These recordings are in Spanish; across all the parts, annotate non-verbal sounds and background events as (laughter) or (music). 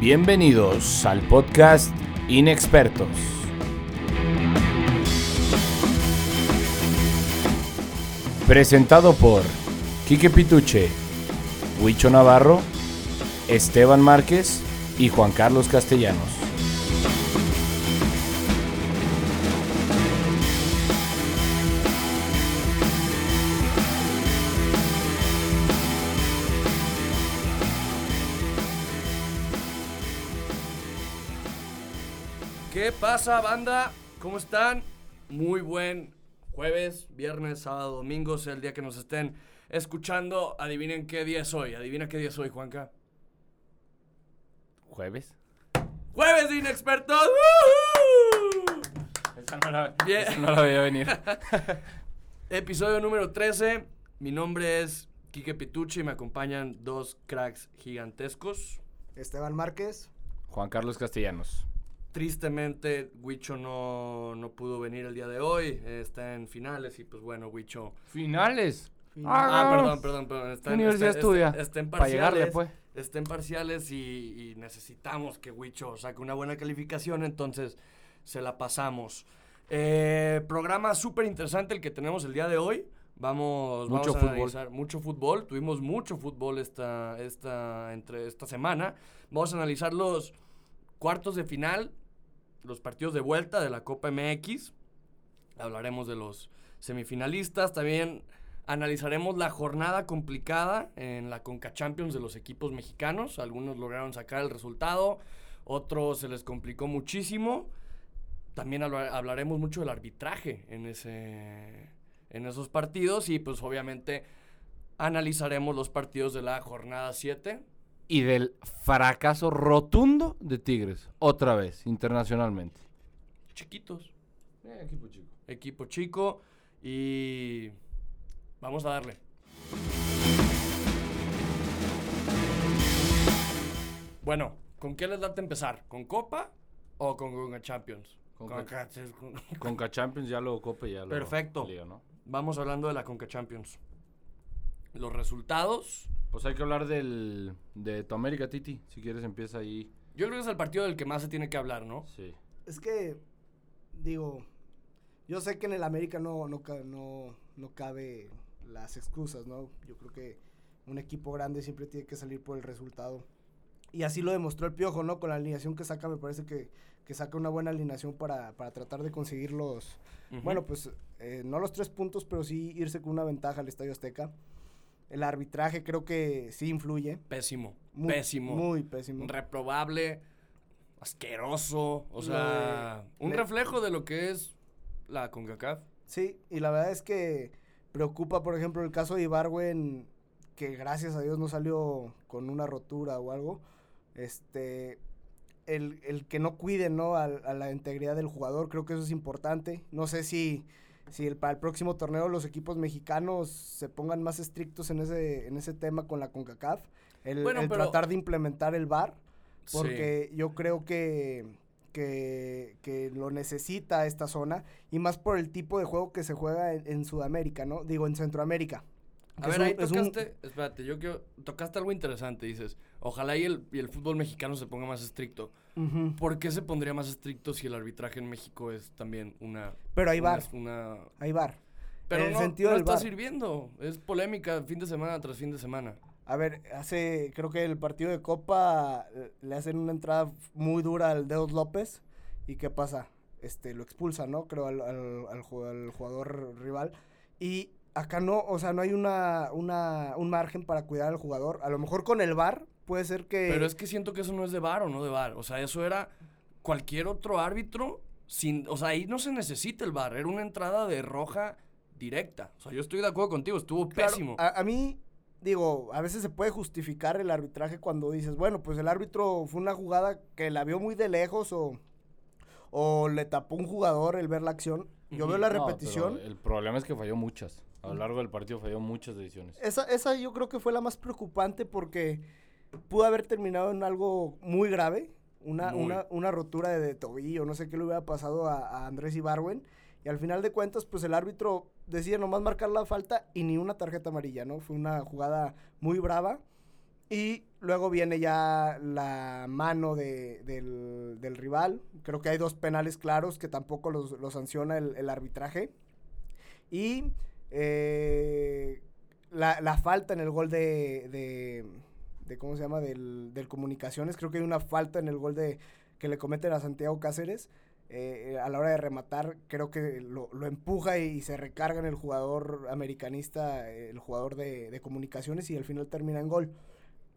Bienvenidos al podcast Inexpertos. Presentado por Quique Pituche, Huicho Navarro, Esteban Márquez y Juan Carlos Castellanos. Pasa, banda? ¿Cómo están? Muy buen jueves, viernes, sábado, domingo, sea el día que nos estén escuchando. Adivinen qué día es hoy. Adivina qué día es hoy, Juanca. ¿Jueves? ¡Jueves de Inexpertos! ¡Woohoo! Esa no la, Bien. esa no la veía venir. (laughs) Episodio número 13. Mi nombre es Quique Pitucci y me acompañan dos cracks gigantescos. Esteban Márquez. Juan Carlos Castellanos. Tristemente, Huicho no, no pudo venir el día de hoy. eh, Está en finales y pues bueno, Huicho... Finales. Ah, perdón, perdón, perdón. Está ¿Qué en- universidad está- estudia? está- está en Para llegarle, parciales. pues. está en parciales y, y necesitamos que Huicho saque una buena calificación, entonces se la pasamos. Eh, programa súper interesante el que tenemos el día de hoy. Vamos, Mucho vamos a fútbol. analizar mucho fútbol. Tuvimos mucho fútbol esta, esta, entre esta semana. Vamos a analizar los cuartos de final, los partidos de vuelta de la Copa MX. Hablaremos de los semifinalistas. También analizaremos la jornada complicada en la Conca Champions de los equipos mexicanos. Algunos lograron sacar el resultado, otros se les complicó muchísimo. También habla- hablaremos mucho del arbitraje en, ese, en esos partidos y pues obviamente analizaremos los partidos de la jornada 7. Y del fracaso rotundo de Tigres. Otra vez, internacionalmente. Chiquitos, equipo chico. equipo chico y vamos a darle. Bueno, ¿con qué les late empezar? ¿Con Copa o con Conca Champions? Con Conca- con- (laughs) Conca Champions ya lo cope, ya lo. Perfecto. lío, ¿no? Vamos hablando de la Conca Champions. Los resultados. Pues hay que hablar del, de tu América, Titi. Si quieres, empieza ahí. Yo creo que es el partido del que más se tiene que hablar, ¿no? Sí. Es que, digo, yo sé que en el América no, no, no, no cabe las excusas, ¿no? Yo creo que un equipo grande siempre tiene que salir por el resultado. Y así lo demostró el Piojo, ¿no? Con la alineación que saca, me parece que, que saca una buena alineación para, para tratar de conseguir los, bueno, pues eh, no los tres puntos, pero sí irse con una ventaja al Estadio Azteca. El arbitraje creo que sí influye. Pésimo. Muy, pésimo. Muy pésimo. reprobable, asqueroso, o sea, de- un le- reflejo de lo que es la CONCACAF. Sí, y la verdad es que preocupa, por ejemplo, el caso de Ibarwen, que gracias a Dios no salió con una rotura o algo. Este, el, el que no cuide, ¿no? A, a la integridad del jugador, creo que eso es importante. No sé si, si el, para el próximo torneo los equipos mexicanos se pongan más estrictos en ese, en ese tema con la CONCACAF. El, Bueno, el pero- tratar de implementar el VAR. Sí. Porque yo creo que, que, que lo necesita esta zona y más por el tipo de juego que se juega en, en Sudamérica, ¿no? Digo, en Centroamérica. A ver, un- ahí un- tocaste, espérate, yo quiero, tocaste algo interesante, dices, ojalá y el, y el fútbol mexicano se ponga más estricto. ¿Por qué se pondría más estricto si el arbitraje en México es también una... Pero hay una- Una, hay VAR. pero En el no, sentido no del está sirviendo, es polémica fin de semana tras fin de semana. A ver, hace, creo que el partido de Copa eh, le hacen una entrada muy dura al Dedos López. ¿Y qué pasa? Este, lo expulsa, ¿no? Creo al, al, al ju- al jugador rival. Y acá no, o sea, no hay una, una, un margen para cuidar al jugador. A lo mejor con el VAR puede ser que... Pero es que siento que eso no es de VAR o no de VAR. O sea, eso era cualquier otro árbitro sin... O sea, ahí no se necesita el VAR. Era una entrada de roja directa. O sea, yo estoy de acuerdo contigo. Estuvo Claro, pésimo. A, a mí, digo, a veces se puede justificar el arbitraje cuando dices, bueno, pues el árbitro fue una jugada que la vio muy de lejos o, o le tapó un jugador el ver la acción. Yo veo la No, repetición. el problema es que falló muchas. A lo largo del partido falló muchas decisiones. Esa, esa yo creo que fue la más preocupante porque pudo haber terminado en algo muy grave. Una, Muy. una, una rotura de, de tobillo, no sé qué le hubiera pasado a, a Andrés Ibarwen. Y al final de cuentas, pues el árbitro decide nomás marcar la falta y ni una tarjeta amarilla, ¿no? Fue una jugada muy brava. Y luego viene ya la mano de, del, del rival. Creo que hay dos penales claros que tampoco los, los sanciona el, el arbitraje. Y eh, la, la falta en el gol de, de, de ¿cómo se llama? Del, del Comunicaciones. Creo que hay una falta en el gol de que le cometen a Santiago Cáceres. eh, a la hora de rematar, creo que lo, lo empuja y, se recarga en el jugador americanista, el jugador de, de Comunicaciones, y al final termina en gol.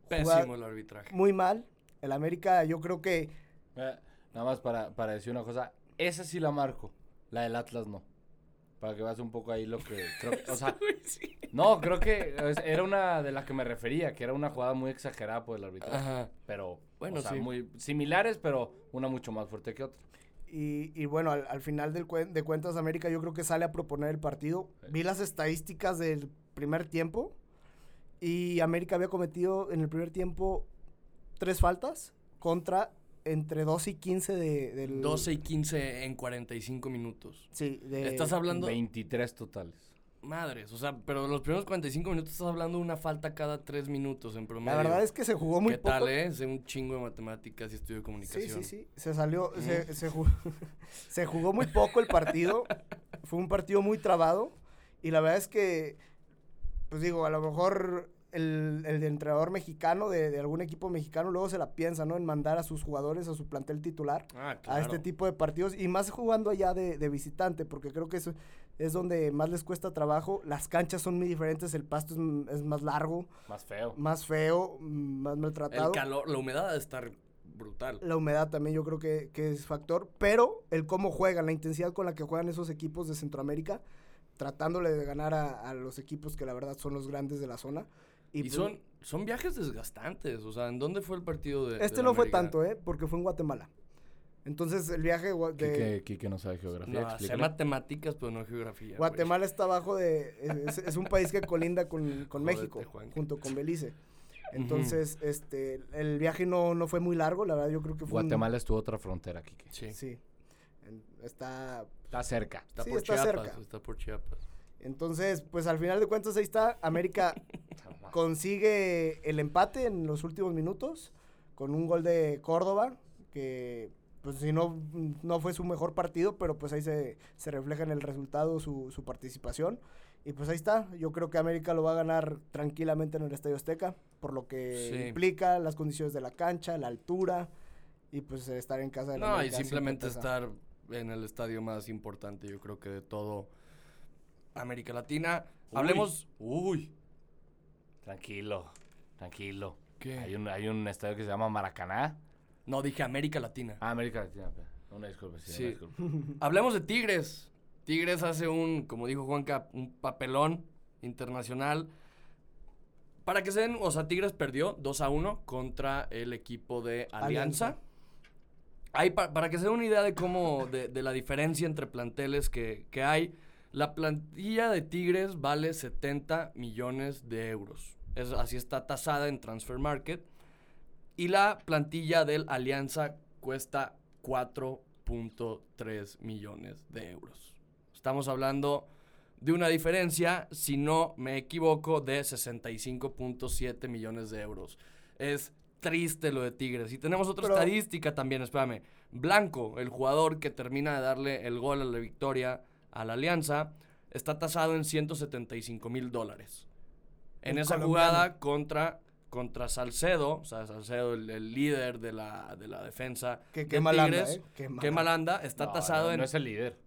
Pésimo Jugada- el arbitraje. muy mal. El América, yo creo que Eh, nada más para, para decir una cosa. Esa sí la marco. La del Atlas no. Para que veas un poco ahí lo que... (laughs) Creo que- o sea, no, creo que es- era una de las que me refería, que era una jugada muy exagerada por el arbitraje. Ajá. Pero, Bueno, o sea, sí. muy similares, pero una mucho más fuerte que otra. Y, y bueno, al, al final del cuen- de cuentas, América yo creo que sale a proponer el partido. Sí. Vi las estadísticas del primer tiempo y América había cometido en el primer tiempo tres faltas contra entre 12 y 15 de, del... 12 y 15 en 45 minutos. Sí, de... Estás hablando... 23 totales. Madres, o sea, pero los primeros 45 minutos estás hablando de una falta cada 3 minutos en promedio. La verdad es que se jugó muy ¿Qué poco. tal, eh? Sé un chingo de matemáticas y estudio de Sí, comunicación. sí, sí. Se salió, se, se, ju- (laughs) se jugó muy poco el partido. Fue un partido muy trabado. Y la verdad es que, pues digo, a lo mejor el, el entrenador mexicano de, de algún equipo mexicano luego se la piensa, ¿no? En mandar a sus jugadores a su plantel titular Ah, a este tipo de partidos. Y más jugando allá de, de visitante, porque creo que eso es donde más les cuesta trabajo. Las canchas son muy diferentes, el pasto es, más largo, Más feo. más feo, mm, más maltratado. El calor, la humedad de estar brutal. La humedad también yo creo que, que es factor, pero el cómo juegan, la intensidad con la que juegan esos equipos de Centroamérica, tratándole de ganar a, a los equipos que la verdad son los grandes de la zona. Y, pues, son, son viajes desgastantes. O sea, ¿en dónde fue el partido de.? Este no fue tanto, ¿eh? Porque fue en Guatemala. Entonces el viaje de Quique, no sabe geografía. No, sé matemáticas, pero no geografía. Guatemala está abajo de... Es, es un país que colinda con, con México, junto con Belice. Entonces, este, el viaje no, no fue muy largo, la verdad yo creo que fue un- Guatemala es tu otra frontera, Quique. Sí. Sí. En- Está Está cerca. Está Sí, por está Chiapas. cerca. Está por Chiapas. Entonces, pues al final de cuentas ahí está. América (laughs) consigue el empate en los últimos minutos con un gol de Córdoba, que pues si no, no fue su mejor partido, pero pues ahí se, se refleja en el resultado su, su participación. Y pues ahí está, yo creo que América lo va a ganar tranquilamente en el Estadio Azteca, por lo que Sí. implica las condiciones de la cancha, la altura y pues estar en casa de la No, y América simplemente estar en el estadio más importante, yo creo que de todo América Latina. Uy. Hablemos. Uy. Tranquilo, tranquilo. ¿Qué? Hay un, hay un estadio que se llama Maracaná. No, dije América Latina. Ah, América Latina. Una disculpa, sí, Sí. una disculpa. (laughs) Hablemos de Tigres. Tigres hace un, como dijo Juanca, un papelón internacional. Para que se den, o sea, Tigres perdió 2 a 1 contra el equipo de Alianza. Alianza. Ahí, pa- para que se den una idea de cómo, de, de la diferencia entre planteles que, que hay, la plantilla de Tigres vale 70 millones de euros. Es, así está tasada en Transfer Market. Y la plantilla del Alianza cuesta 4.3 millones de euros. Estamos hablando de una diferencia, si no me equivoco, de 65.7 millones de euros. Es triste lo de Tigres. Y tenemos otra Pero- estadística también, espérame. Blanco, el jugador que termina de darle el gol a la victoria a la Alianza, está tasado en 175 mil dólares. En esa colombiano. jugada contra, contra Salcedo, o sea, Salcedo, el, el líder de la, de la defensa Que- de qué mal anda, Tigres, ¿eh? Qué mal qué mal anda, está No, tasado no, en... No es el líder.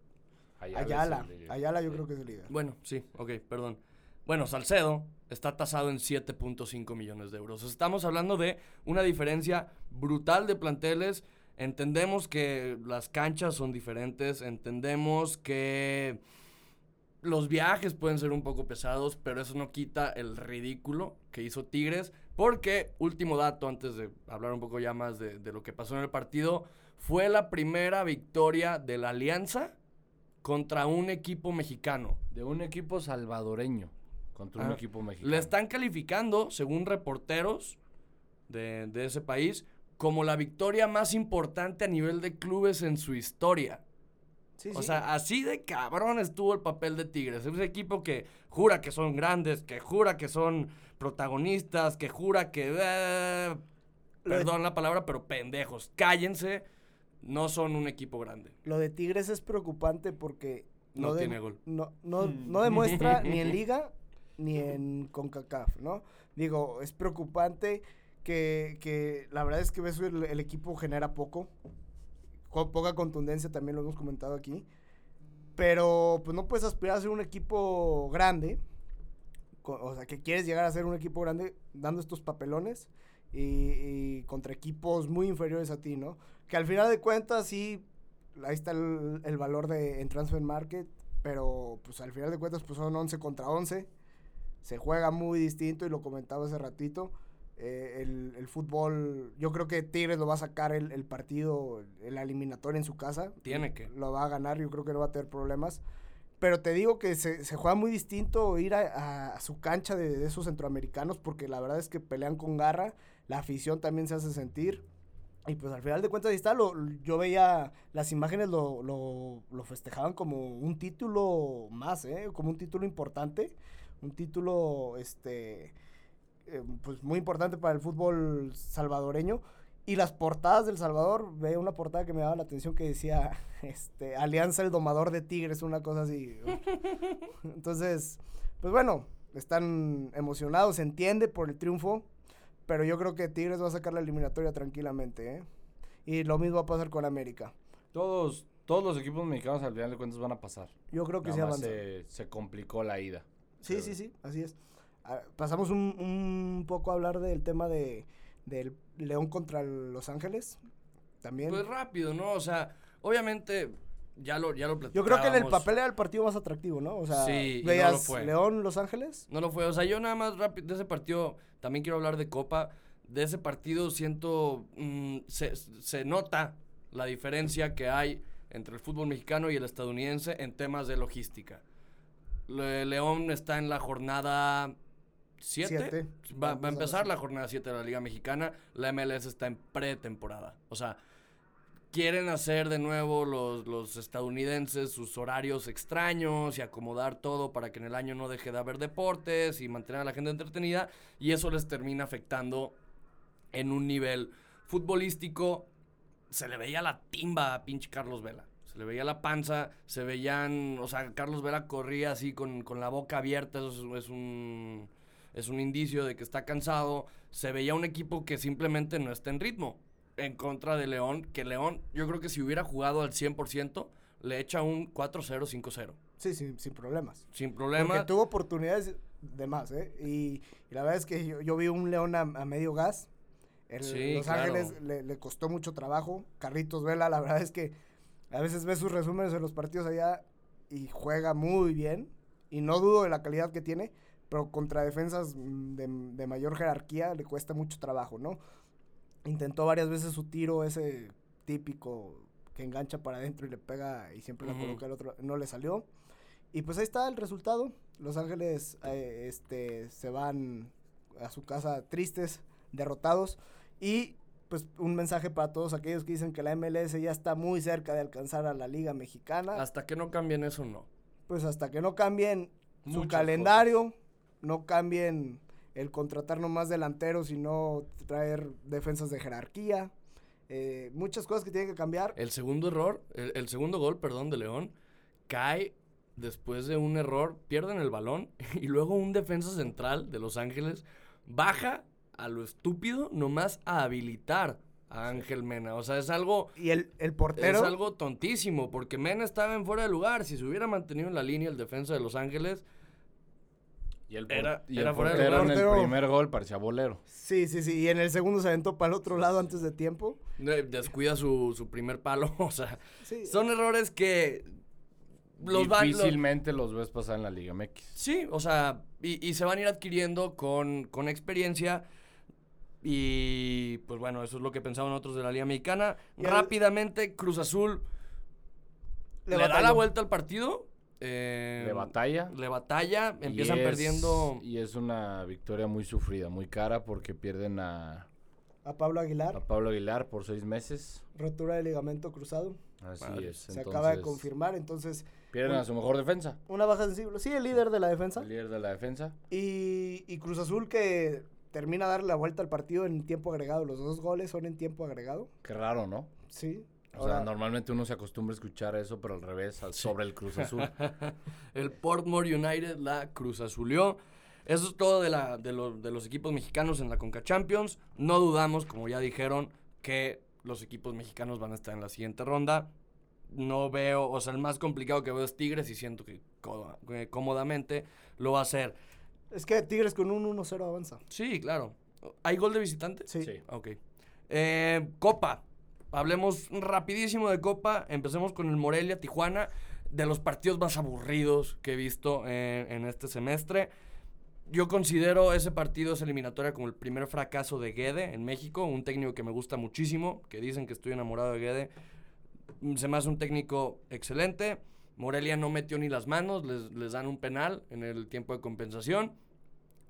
Ayala. Ayala, líder. Ayala yo creo que es el líder. Bueno, sí, ok, perdón. Bueno, Salcedo está tasado en 7.5 millones de euros. Estamos hablando de una diferencia brutal de planteles. Entendemos que las canchas son diferentes, entendemos que los viajes pueden ser un poco pesados, pero eso no quita el ridículo que hizo Tigres. Porque, último dato, antes de hablar un poco ya más de, de lo que pasó en el partido, fue la primera victoria de la Alianza contra un equipo mexicano. De un equipo salvadoreño contra un Ah, equipo mexicano. Le están calificando, según reporteros de, de ese país, como la victoria más importante a nivel de clubes en su historia. Sí, o sí. sea, así de cabrón estuvo el papel de Tigres. Es un equipo que jura que son grandes, que jura que son protagonistas, que jura que... eh, de- perdón la palabra, pero pendejos. Cállense. No son un equipo grande. Lo de Tigres es preocupante porque No de- tiene gol. No, no, no demuestra (laughs) ni en Liga ni en CONCACAF, ¿no? Digo, es preocupante que, que la verdad es que ves el, equipo genera poco, con poca contundencia, también lo hemos comentado aquí. Pero pues no puedes aspirar a ser un equipo grande, o sea, que quieres llegar a ser un equipo grande dando estos papelones y, y contra equipos muy inferiores a ti, ¿no? Que al final de cuentas sí, ahí está el, el valor de, en Transfer Market, pero pues al final de cuentas pues son 11 contra 11, se juega muy distinto y lo comentaba hace ratito. Eh, el, el fútbol, yo creo que Tigres lo va a sacar el, el partido, el eliminatorio en su casa. Tiene que. Lo va a ganar, yo creo que no va a tener problemas. Pero te digo que se, se juega muy distinto ir a, a- a su cancha de, de esos centroamericanos porque la verdad es que pelean con garra, la afición también se hace sentir. Y pues al final de cuentas ahí está, lo, yo veía las imágenes, lo, lo, lo festejaban como un título más, ¿eh? como un título importante, un título este, eh, pues muy importante para el fútbol salvadoreño. Y las portadas del Salvador, veía una portada que me daba la atención que decía, (laughs) este, Alianza el Domador de Tigres, una cosa así. (laughs) Entonces, pues bueno, están emocionados, se entiende por el triunfo, pero yo creo que Tigres va a sacar la eliminatoria tranquilamente, ¿eh? Y lo mismo va a pasar con América. Todos, todos los equipos mexicanos al final de cuentas van a pasar. Yo creo que Nada sí más avanza. se, se complicó la ida. Sí, sí, sí, así es. Ah, pasamos un, un poco a hablar del tema de del León contra Los Ángeles. También. Pues rápido, ¿no? O sea, obviamente ya lo, ya lo yo creo que en el papel era el partido más atractivo, ¿no? O sea, Sí, y no veías lo fue. León, Los Ángeles. No lo fue. O sea, yo nada más rápido de ese partido, también quiero hablar de Copa. De ese partido siento, mm, se, se nota la diferencia que hay entre el fútbol mexicano y el estadounidense en temas de logística. Le- León está en la jornada 7. Siete. Va, va a empezar la jornada 7 de la Liga Mexicana. La MLS está en pretemporada. O sea, quieren hacer de nuevo los, los estadounidenses sus horarios extraños y acomodar todo para que en el año no deje de haber deportes y mantener a la gente entretenida. Y eso les termina afectando en un nivel futbolístico. Se le veía la timba a pinche Carlos Vela. Se le veía la panza, se veían, o sea, Carlos Vela corría así con, con la boca abierta, eso es, es un, es un indicio de que está cansado. Se veía un equipo que simplemente no está en ritmo en contra de León, que León, yo creo que si hubiera jugado al 100%, le echa un 4-0, 5-0. Sí, sí, sin problemas. Sin Porque problema. tuvo oportunidades de más, ¿eh? Y, y la verdad es que yo, yo vi un León a, a medio gas. El, Sí, Los claro. Ángeles le, le costó mucho trabajo. Carlitos Vela, la verdad es que a veces ves sus resúmenes de los partidos allá y juega muy bien. Y no dudo de la calidad que tiene, pero contra defensas mm, de, de mayor jerarquía le cuesta mucho trabajo, ¿no? Intentó varias veces su tiro, ese típico que engancha para adentro y le pega y siempre la Ujú. coloca el otro, no le salió. Y pues ahí está el resultado. Los Ángeles eh, este, se van a su casa tristes, derrotados. Y pues un mensaje para todos aquellos que dicen que la MLS ya está muy cerca de alcanzar a la Liga Mexicana. Hasta que no cambien eso, no. Pues hasta que no cambien su calendario, no cambien el contratar nomás delanteros y no traer defensas de jerarquía. eh, muchas cosas que tienen que cambiar. El segundo error, el, el segundo gol, perdón, de León, cae después de un error, pierden el balón (laughs) y luego un defensa central de Los Ángeles baja a lo estúpido nomás a habilitar a Ángel Mena. O sea, es algo, Y el, el portero. es algo tontísimo porque Mena estaba en fuera de lugar. Si se hubiera mantenido en la línea el defensa de Los Ángeles, Y el, Era- y era el de portero en el Portero. primer gol parecía bolero. Sí, sí, sí. Y en el segundo se aventó para el otro lado antes de tiempo. descuida su, su primer palo. (laughs) O sea, Sí. son errores que los van... los- Difícilmente los ves pasar en la Liga MX. Sí, o sea, y, y se van a ir adquiriendo con, con experiencia. Y pues bueno, eso es lo que pensaban otros de la Liga Mexicana. Y Rápidamente, Cruz Azul le, da la vuelta al partido. Eh, De batalla. Le batalla, y empiezan es- perdiendo. Y es una victoria muy sufrida, muy cara, porque pierden a, A Pablo a Aguilar. Pablo Aguilar por seis meses. Rotura de ligamento cruzado. Así Madre. es. Se acaba de confirmar, entonces Pierden a su mejor defensa. una baja sensible. Sí, el líder de la defensa. El líder de la defensa. Y, y Cruz Azul que termina de darle la vuelta al partido en tiempo agregado. Los dos goles son en tiempo agregado. Qué raro, ¿no? Sí. O Ahora- sea, normalmente uno se acostumbra a escuchar eso, pero al revés, al- sobre el Cruz Azul. (laughs) El Portmore United la Cruz Azulió. Eso es todo de, la, de, lo- de los equipos mexicanos en la Conca Champions. No dudamos, como ya dijeron, que los equipos mexicanos van a estar en la siguiente ronda. No veo, o sea, el más complicado que veo es Tigres y siento que cómodamente lo va a hacer. Es que Tigres con un 1-0 avanza. Sí, claro. ¿Hay gol de visitante? Sí. Sí. Ok. Eh, Copa. Hablemos rapidísimo de Copa. Empecemos con el Morelia Tijuana. De los partidos más aburridos que he visto en, en este semestre. Yo considero ese partido, esa eliminatoria, como el primer fracaso de Guede en México. Un técnico que me gusta muchísimo. Que dicen que estoy enamorado de Guede. Mm, Se me hace un técnico excelente. Morelia no metió ni las manos. Les dan un penal en el tiempo de compensación.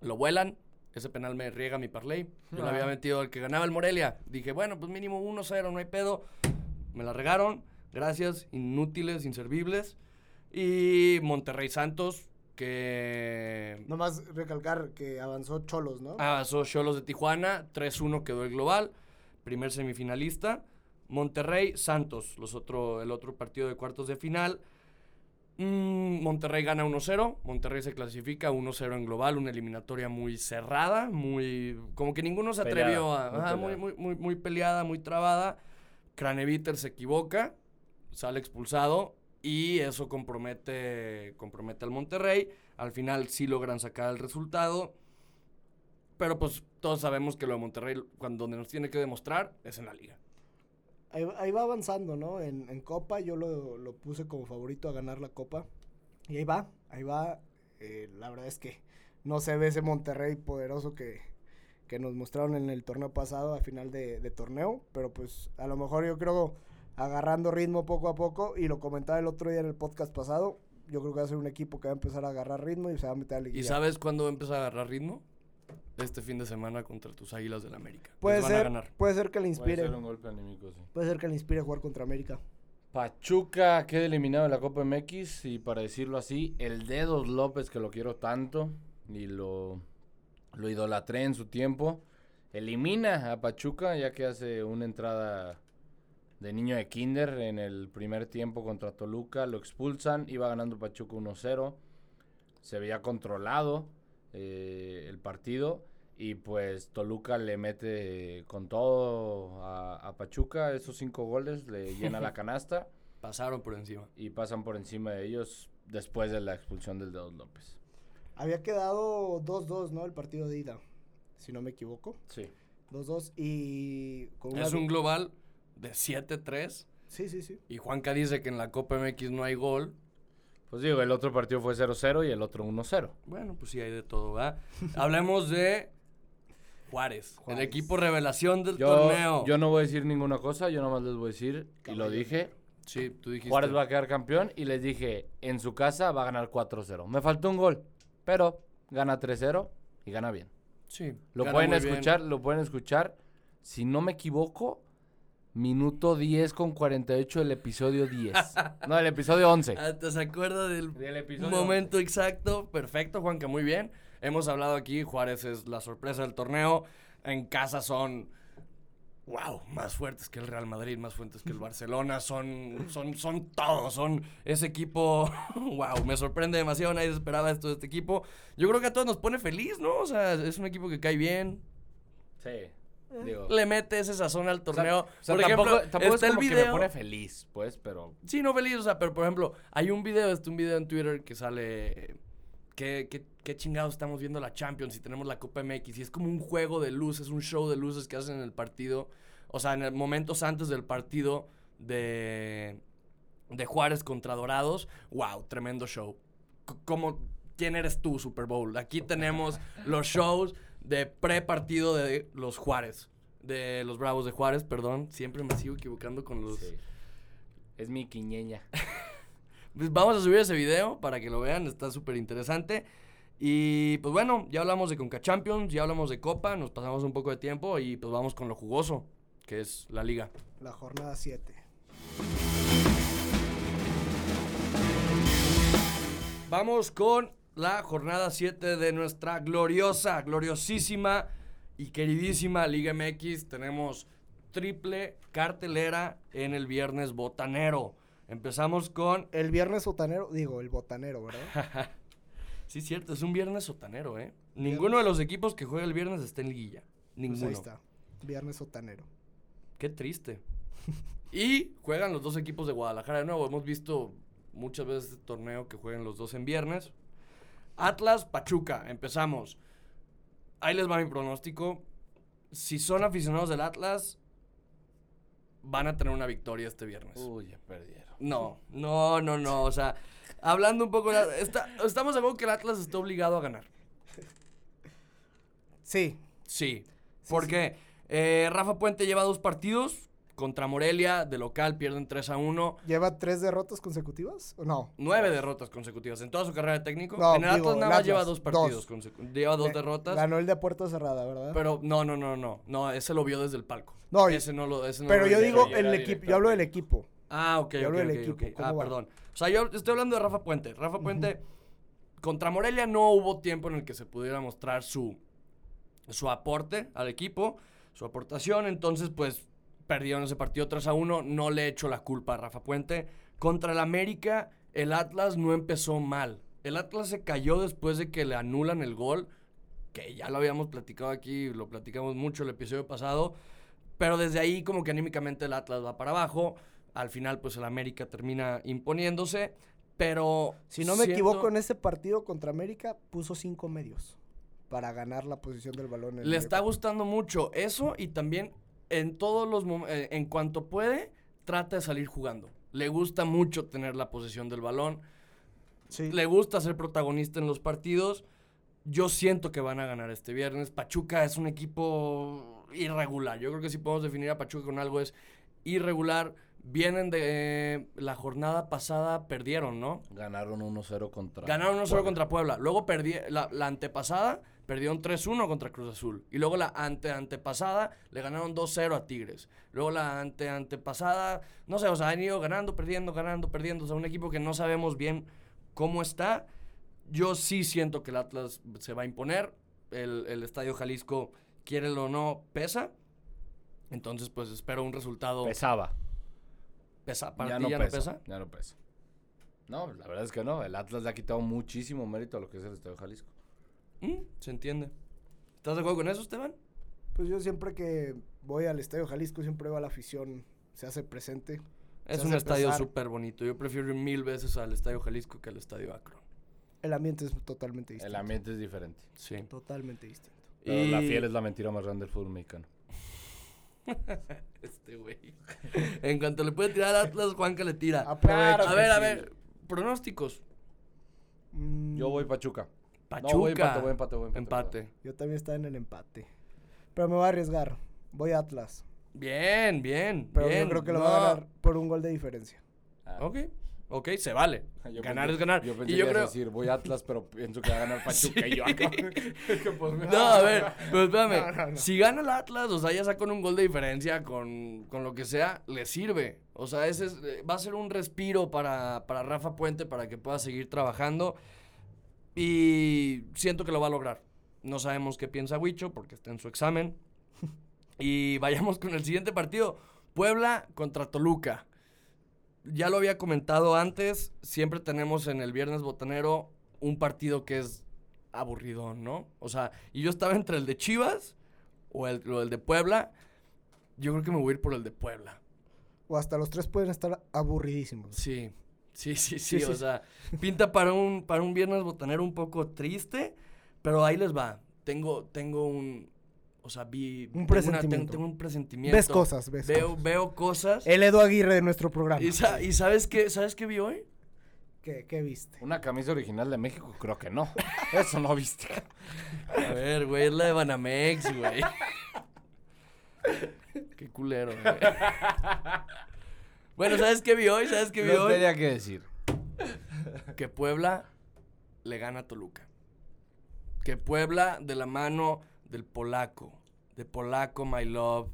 Lo vuelan. Ese penal me riega mi parlay. Yo le Ah. había metido al que ganaba el Morelia. Dije, bueno, pues mínimo 1-0, no hay pedo. Me la regaron. Gracias. Inútiles, inservibles. Y Monterrey Santos, que Nomás recalcar que avanzó Cholos, ¿no? avanzó Cholos de Tijuana. 3-1 quedó el global. Primer semifinalista. Monterrey Santos, los otro, el otro partido de cuartos de final. Mm, Monterrey gana 1-0. Monterrey se clasifica 1-0 en global. Una eliminatoria muy cerrada. Muy. Como que ninguno se Peleada, atrevió a. muy ajá, muy, peleada. muy, muy, muy peleada, muy trabada. Craneviter se equivoca. Sale expulsado. Y eso compromete, compromete al Monterrey. Al final sí logran sacar el resultado. Pero pues todos sabemos que lo de Monterrey, cuando donde nos tiene que demostrar, es en la liga. Ahí, ahí va avanzando, ¿no? En, en Copa yo lo, lo puse como favorito a ganar la Copa. Y ahí va, ahí va. Eh, la verdad es que no se ve ese Monterrey poderoso que, que nos mostraron en el torneo pasado, a final de, de torneo. Pero pues a lo mejor yo creo agarrando ritmo poco a poco. Y lo comentaba el otro día en el podcast pasado. Yo creo que va a ser un equipo que va a empezar a agarrar ritmo y se va a meter a la ¿Y sabes cuándo va a empezar a agarrar ritmo? Este fin de semana contra tus Águilas del América. Puede Les van a ser, ganar. puede ser que le Puede inspire. ser un golpe anímico, sí. Puede ser que le inspire a jugar contra América. Pachuca queda eliminado de la Copa MX y para decirlo así, el Dedos López que lo quiero tanto y lo, lo idolatré en su tiempo, elimina a Pachuca ya que hace una entrada de niño de kinder en el primer tiempo contra Toluca, lo expulsan, iba ganando Pachuca 1-0, se veía controlado eh, el partido y pues Toluca le mete con todo a, a Pachuca, esos cinco goles le llena la (laughs) canasta Pasaron por encima. y pasan por encima de ellos después de la expulsión del Dedos López. Había quedado 2-2, ¿no? El partido de ida, si no me equivoco. Sí. 2-2 y con una... Es un global de 7-3. Sí, sí, sí. Y Juanca dice que en la Copa MX no hay gol. Pues digo, el otro partido fue 0-0 y el otro 1-0. Bueno, pues sí hay de todo, ¿va? Hablemos de Juárez, el Juárez. equipo revelación del Yo, torneo. yo no voy a decir ninguna cosa, yo nomás les voy a decir, y lo dije, Sí, tú dijiste. Juárez va a quedar campeón y les dije, en su casa va a ganar 4-0. Me faltó un gol, pero gana 3-0 y gana bien. Sí. Lo gana pueden bien. escuchar, lo pueden escuchar, si no me equivoco, minuto 10 con 48 del episodio 10. (laughs) no, el episodio 11. Hasta se acuerda del momento exacto. Perfecto, Juanca, muy bien. Hemos hablado aquí, Juárez es la sorpresa del torneo. En casa son, wow, más fuertes que el Real Madrid, más fuertes que el Barcelona. Son, son, son todos, son ese equipo, (laughs) wow, me sorprende demasiado. Nadie esperaba esto de este equipo. Yo creo que a todos nos pone feliz, ¿no? O sea, es un equipo que cae bien. Sí. Digo, Le mete ese sazón al torneo. O sea, por tampoco, ejemplo, tampoco está es el como que video. me pone feliz, pues, pero... Sí, no feliz, o sea, pero por ejemplo, hay un video, este un video en Twitter que sale. ¿Qué, qué, qué chingados estamos viendo la Champions y tenemos la Copa MX? Y es como un juego de luces, un show de luces que hacen en el partido. O sea, en el momentos antes del partido de, de Juárez contra Dorados. ¡Wow! Tremendo show. C- como, ¿Quién eres tú, Super Bowl? Aquí tenemos los shows de pre-partido de los Juárez. De los Bravos de Juárez, perdón. Siempre me sigo equivocando con los. Es mi quiñeña. (laughs) Pues vamos a subir ese video para que lo vean, está súper interesante. Y pues bueno, ya hablamos de Conca Champions, ya hablamos de Copa, nos pasamos un poco de tiempo y pues vamos con lo jugoso, que es la liga. La jornada 7. Vamos con la jornada 7 de nuestra gloriosa, gloriosísima y queridísima Liga MX. Tenemos triple cartelera en el viernes botanero. Empezamos con... El viernes botanero, digo, el botanero, ¿verdad? (laughs) sí, cierto, es un viernes sotanero, ¿eh? Ninguno de los equipos que juega el viernes está en liguilla. Pues Ninguno. ahí está. Viernes botanero. Qué triste. y juegan los dos equipos de Guadalajara de nuevo. Hemos visto muchas veces este torneo que juegan los dos en viernes. Atlas, Pachuca. Empezamos. Ahí les va mi pronóstico. Si son aficionados del Atlas, van a tener una victoria este viernes. Uy, ya perdieron. No, no, no, no. O sea, hablando un poco. de- está- estamos de acuerdo que el Atlas está obligado a ganar. Sí, Sí. Porque eh, Rafa Puente lleva dos partidos. Contra Morelia, de local, pierden 3 a 1. ¿lleva tres derrotas consecutivas o no? Nueve derrotas consecutivas en toda su carrera de técnico. No, en el Atlas nada más lleva dos partidos. dos. Lleva dos Eh, derrotas. Ganó el de puerta cerrada, ¿verdad? Pero no, no, no, no. No, ese lo vio desde el palco. No, ese no lo. Ese no Pero lo yo digo el equipo, yo hablo del equipo. Ah, ok, Yo hablo del ok, equipo, ok. ¿cómo Ah, va? perdón. O sea, yo estoy hablando de Rafa Puente. Rafa Puente, contra Morelia no hubo tiempo en el que se pudiera mostrar su, su aporte al equipo, su aportación. Entonces, pues, perdieron ese partido 3 a 1. No le echo la culpa a Rafa Puente. Contra el América, el Atlas no empezó mal. El Atlas se cayó después de que le anulan el gol, que ya lo habíamos platicado aquí, lo platicamos mucho el episodio pasado. Pero desde ahí como que anímicamente el Atlas va para abajo. Al final pues el América termina imponiéndose. Pero... Si no me siento- equivoco, en ese partido contra América puso cinco medios para ganar la posición del balón. en Le está gustando mucho eso y también en todos los eh, en cuanto puede, trata de salir jugando. Le gusta mucho tener la posesión del balón. Sí. Le gusta ser protagonista en los partidos. Yo siento que van a ganar este viernes. Pachuca es un equipo irregular. Yo creo que si podemos definir a Pachuca con algo es irregular. Vienen de eh, la jornada pasada, perdieron, ¿no? Ganaron 1-0 contra. Ganaron 1-0 Puebla. contra Puebla. Luego perdí, la, la antepasada perdieron 3-1 contra Cruz Azul. Y luego la ante antepasada le ganaron 2-0 a Tigres. Luego la ante antepasada, no sé, o sea, han ido ganando, perdiendo, ganando, perdiendo. O sea, un equipo que no sabemos bien cómo está. Yo sí siento que el Atlas se va a imponer. El, el Estadio Jalisco, quiérelo o no, pesa. Entonces, pues espero un resultado. Pesaba. Pesa. ¿Para Ya ti no, ya pesa, no pesa? Ya no pesa. No, la verdad es que no. El Atlas le ha quitado muchísimo mérito a lo que es el Estadio Jalisco. Mm, se entiende. ¿Estás de acuerdo con eso, Esteban? Pues yo siempre que voy al Estadio Jalisco, siempre veo a la afición, se hace presente. Es un estadio súper bonito. Yo prefiero ir mil veces al Estadio Jalisco que al Estadio Akron. El ambiente es totalmente distinto. El ambiente es diferente. Sí. Totalmente distinto. Pero la fiel es la mentira más grande del fútbol mexicano. (laughs) Este güey. en cuanto le puede tirar a Atlas, Juanca le tira. Aprovecha. a ver, a ver. Pronósticos. Mm, Yo voy Pachuca. Pachuca. No, voy empate, voy empate, voy empate. Empate. Yo también estaba en el empate. Pero me voy a arriesgar. Voy a Atlas. Bien, bien. Pero bien. yo creo que lo No. va a ganar por un gol de diferencia. Ah, Ok. Ok, se vale. (laughs) yo ganar pensé- es ganar. Yo pensé y yo que creo. decir, voy a Atlas, pero pienso que va a ganar Pachuca. (laughs) Y yo acá. (laughs) que pues, No, a ver, pero espérame. No, no, no. Si gana el Atlas, o sea, ya sea con un gol de diferencia, con, con lo que sea, le sirve. O sea, ese es- eh, va a ser un respiro para, para Rafa Puente para que pueda seguir trabajando. Y siento que lo va a lograr. No sabemos qué piensa Huicho porque está en su examen. (laughs) Y vayamos con el siguiente partido. Puebla contra Toluca. Ya lo había comentado antes, siempre tenemos en el viernes botanero un partido que es aburrido, ¿no? O sea, y yo estaba entre el de Chivas o el, o el de Puebla. Yo creo que me voy a ir por el de Puebla. O hasta los tres pueden estar aburridísimos. Sí, sí, sí, sí. Sí, sí, o sí. sea, pinta para un, para un viernes botanero un poco triste, pero ahí les va. Tengo, tengo un, o sea, vi... tengo una- presentimiento. tengo un presentimiento. Ves cosas, ves Veo, cosas. veo cosas. El Edu Aguirre de nuestro programa. Y, sa- y ¿sabes qué? ¿Sabes qué vi hoy? ¿Qué, qué viste? Una camisa original de México, creo que no. (laughs) Eso no viste. A ver, güey, es la de Banamex, güey. (laughs) Qué culero, güey. Bueno, ¿sabes qué vi hoy? ¿Sabes qué vi No hoy? tenía que decir. Que Puebla le gana a Toluca. Que Puebla, de la mano del polaco, de polaco, my love,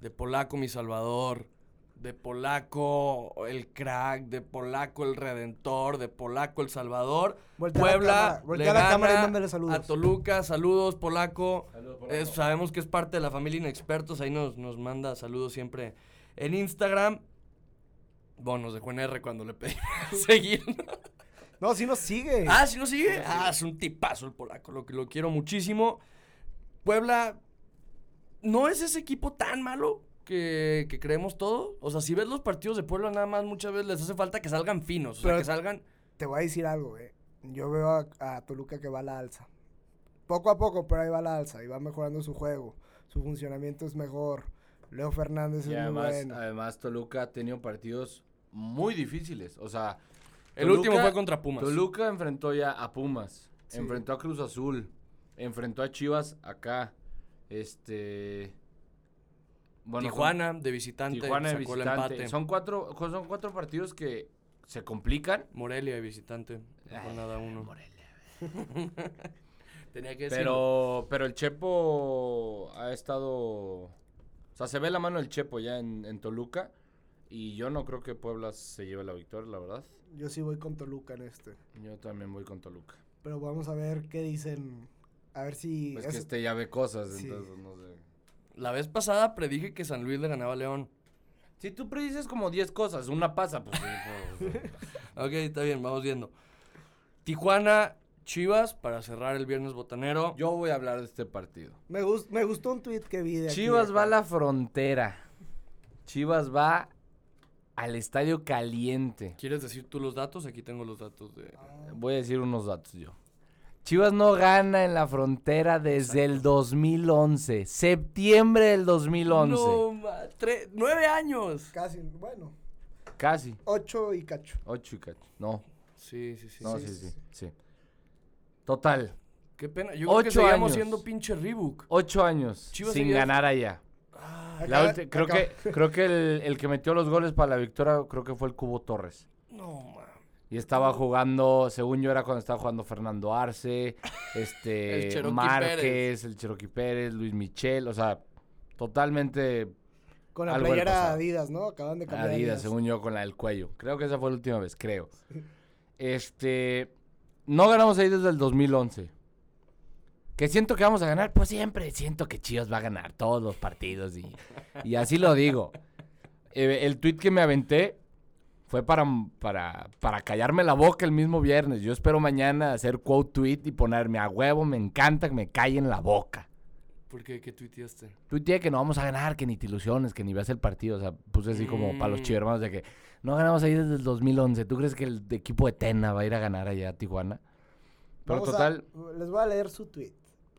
de polaco, mi salvador, de Polaco el crack, de Polaco el redentor, de Polaco el salvador. Voltea la Puebla cámara, le voltea la cámara y gana mándale saludos. a Toluca, saludos Polaco. Saludos, Polaco. Eh, sabemos que es parte de la familia Inexpertos, ahí nos, nos manda saludos siempre en Instagram. Bueno, nos dejó en R cuando le pedimos (laughs) (laughs) seguir. No, si nos sigue. Ah, si no sigue. Ah, es un tipazo el polaco, lo que lo quiero muchísimo. Puebla no es ese equipo tan malo que, que creemos todo. O sea, si ves los partidos de Puebla, nada más muchas veces les hace falta que salgan finos. O sea, Pero- que salgan. Te voy a decir algo, eh. Yo veo a, a Toluca que va a la alza. Poco a poco, pero ahí va a la alza. Y va mejorando su juego. Su funcionamiento es mejor. Leo Fernández Y es muy además, bueno. además Toluca ha tenido partidos muy difíciles. O sea, El Toluca- último fue contra Pumas. Toluca enfrentó ya a Pumas, Sí. enfrentó a Cruz Azul, enfrentó a Chivas acá, este... bueno, Tijuana de visitante. Tijuana de sacó el visitante. empate. Son cuatro, son cuatro partidos que se complican. Morelia de visitante. No fue Ay, nada uno. (laughs) Tenía que. Pero, pero el Chepo ha estado... O sea, se ve la mano del Chepo ya en, en Toluca. Y yo no creo que Puebla se lleve la victoria, la verdad. Yo sí voy con Toluca en este. Yo también voy con Toluca. Pero vamos a ver qué dicen. A ver si. Es que este ya ve cosas, Sí. entonces no sé. La vez pasada predije que San Luis le ganaba a León. Si tú predices como 10 cosas, una pasa, pues... sí, pues, (laughs) Ok, está bien, vamos viendo. Tijuana, Chivas, para cerrar el viernes botanero. Yo voy a hablar de este partido. Me, gust- me gustó un tweet que vi de aquí Chivas de va a la frontera. Chivas va al estadio caliente. ¿Quieres decir tú los datos? Aquí tengo los datos de... Voy a decir unos datos yo. Chivas no gana en la frontera desde el 2011. Septiembre del 2011. No, ma- tre- nueve años. Casi, bueno. Casi. Ocho y cacho. Ocho y cacho. No, Sí, sí, sí. no, sí. sí, sí, sí. Total. Qué pena. Yo creo que Ocho seguíamos años. siendo pinche Reebok. Ocho años Chivas sin seguía- ganar allá. La ulti- creo que, creo que el, el que metió los goles para la victoria creo que fue el Cubo Torres. No, ma. Y estaba jugando, según yo era cuando estaba jugando Fernando Arce, (laughs) El este Cherokee Márquez, Pérez. el Cherokee Pérez, Luis Michel, o sea, totalmente Con la algo playera. Adidas, ¿no? Acaban de cambiar. Adidas, según yo, con la del cuello. Creo que esa fue la última vez, creo. Este, no ganamos ahí desde el 2011. Que siento que vamos a ganar, pues siempre siento que Chivas va a ganar todos los partidos y, y así lo digo. Eh, el tweet que me aventé fue para, para, para callarme la boca el mismo viernes. Yo espero mañana hacer quote tweet y ponerme a huevo, me encanta que me callen la boca. ¿Por qué? ¿Qué tuiteaste? Tuiteé que no vamos a ganar, que ni te ilusiones, que ni veas el partido. O sea, puse así como para los Mm. chivermanos de que no ganamos ahí desde el 2011. ¿Tú crees que el equipo de Tena va a ir a ganar allá a Tijuana? Pero Vamos a- total, les voy a leer su tweet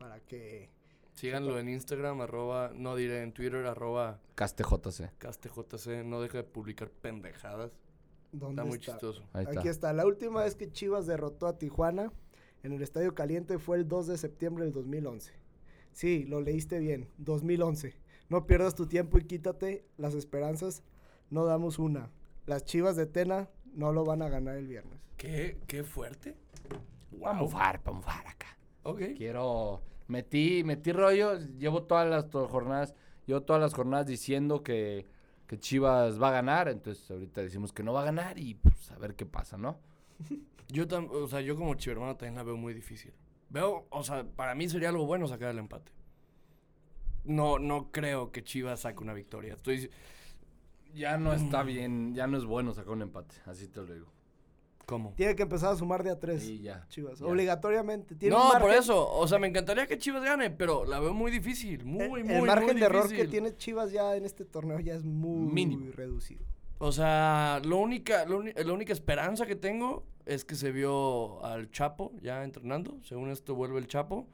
para que. Síganlo en Instagram, arroba, no diré en Twitter, arroba CasteJC. castejc. No deja de publicar pendejadas. ¿Dónde Está muy está? chistoso. Ahí está. Aquí está. La última vez que Chivas derrotó a Tijuana en el Estadio Caliente fue el 2 de septiembre del 2011. Sí, lo leíste bien. 2011. No pierdas tu tiempo y quítate las esperanzas. No damos una. Las Chivas de Tena no lo van a ganar el viernes. ¿Qué? ¿Qué fuerte? Vamos a mufar, vamos a acá. Ok. Quiero... Metí, metí rollo, llevo todas las to- jornadas, llevo todas las jornadas diciendo que, que Chivas va a ganar, entonces ahorita decimos que no va a ganar y pues a ver qué pasa, ¿no? (laughs) Yo, tam- o sea, yo como chivermano también la veo muy difícil. Veo, o sea, para mí sería algo bueno sacar el empate. No, no creo que Chivas saque una victoria. Estoy, Ya no está bien, ya no es bueno sacar un empate, así te lo digo. ¿Cómo? Tiene que empezar a sumar de a tres. Y ya. Chivas, ya. obligatoriamente. Tiene un No, por margen- eso. O sea, me encantaría que Chivas gane, pero la veo muy difícil. Muy, el, muy, el margen muy de error que tiene Chivas ya en este torneo ya es muy Mínimo. reducido. O sea, lo única, lo la única esperanza que tengo es que se vio al Chapo ya entrenando. Según esto vuelve el Chapo.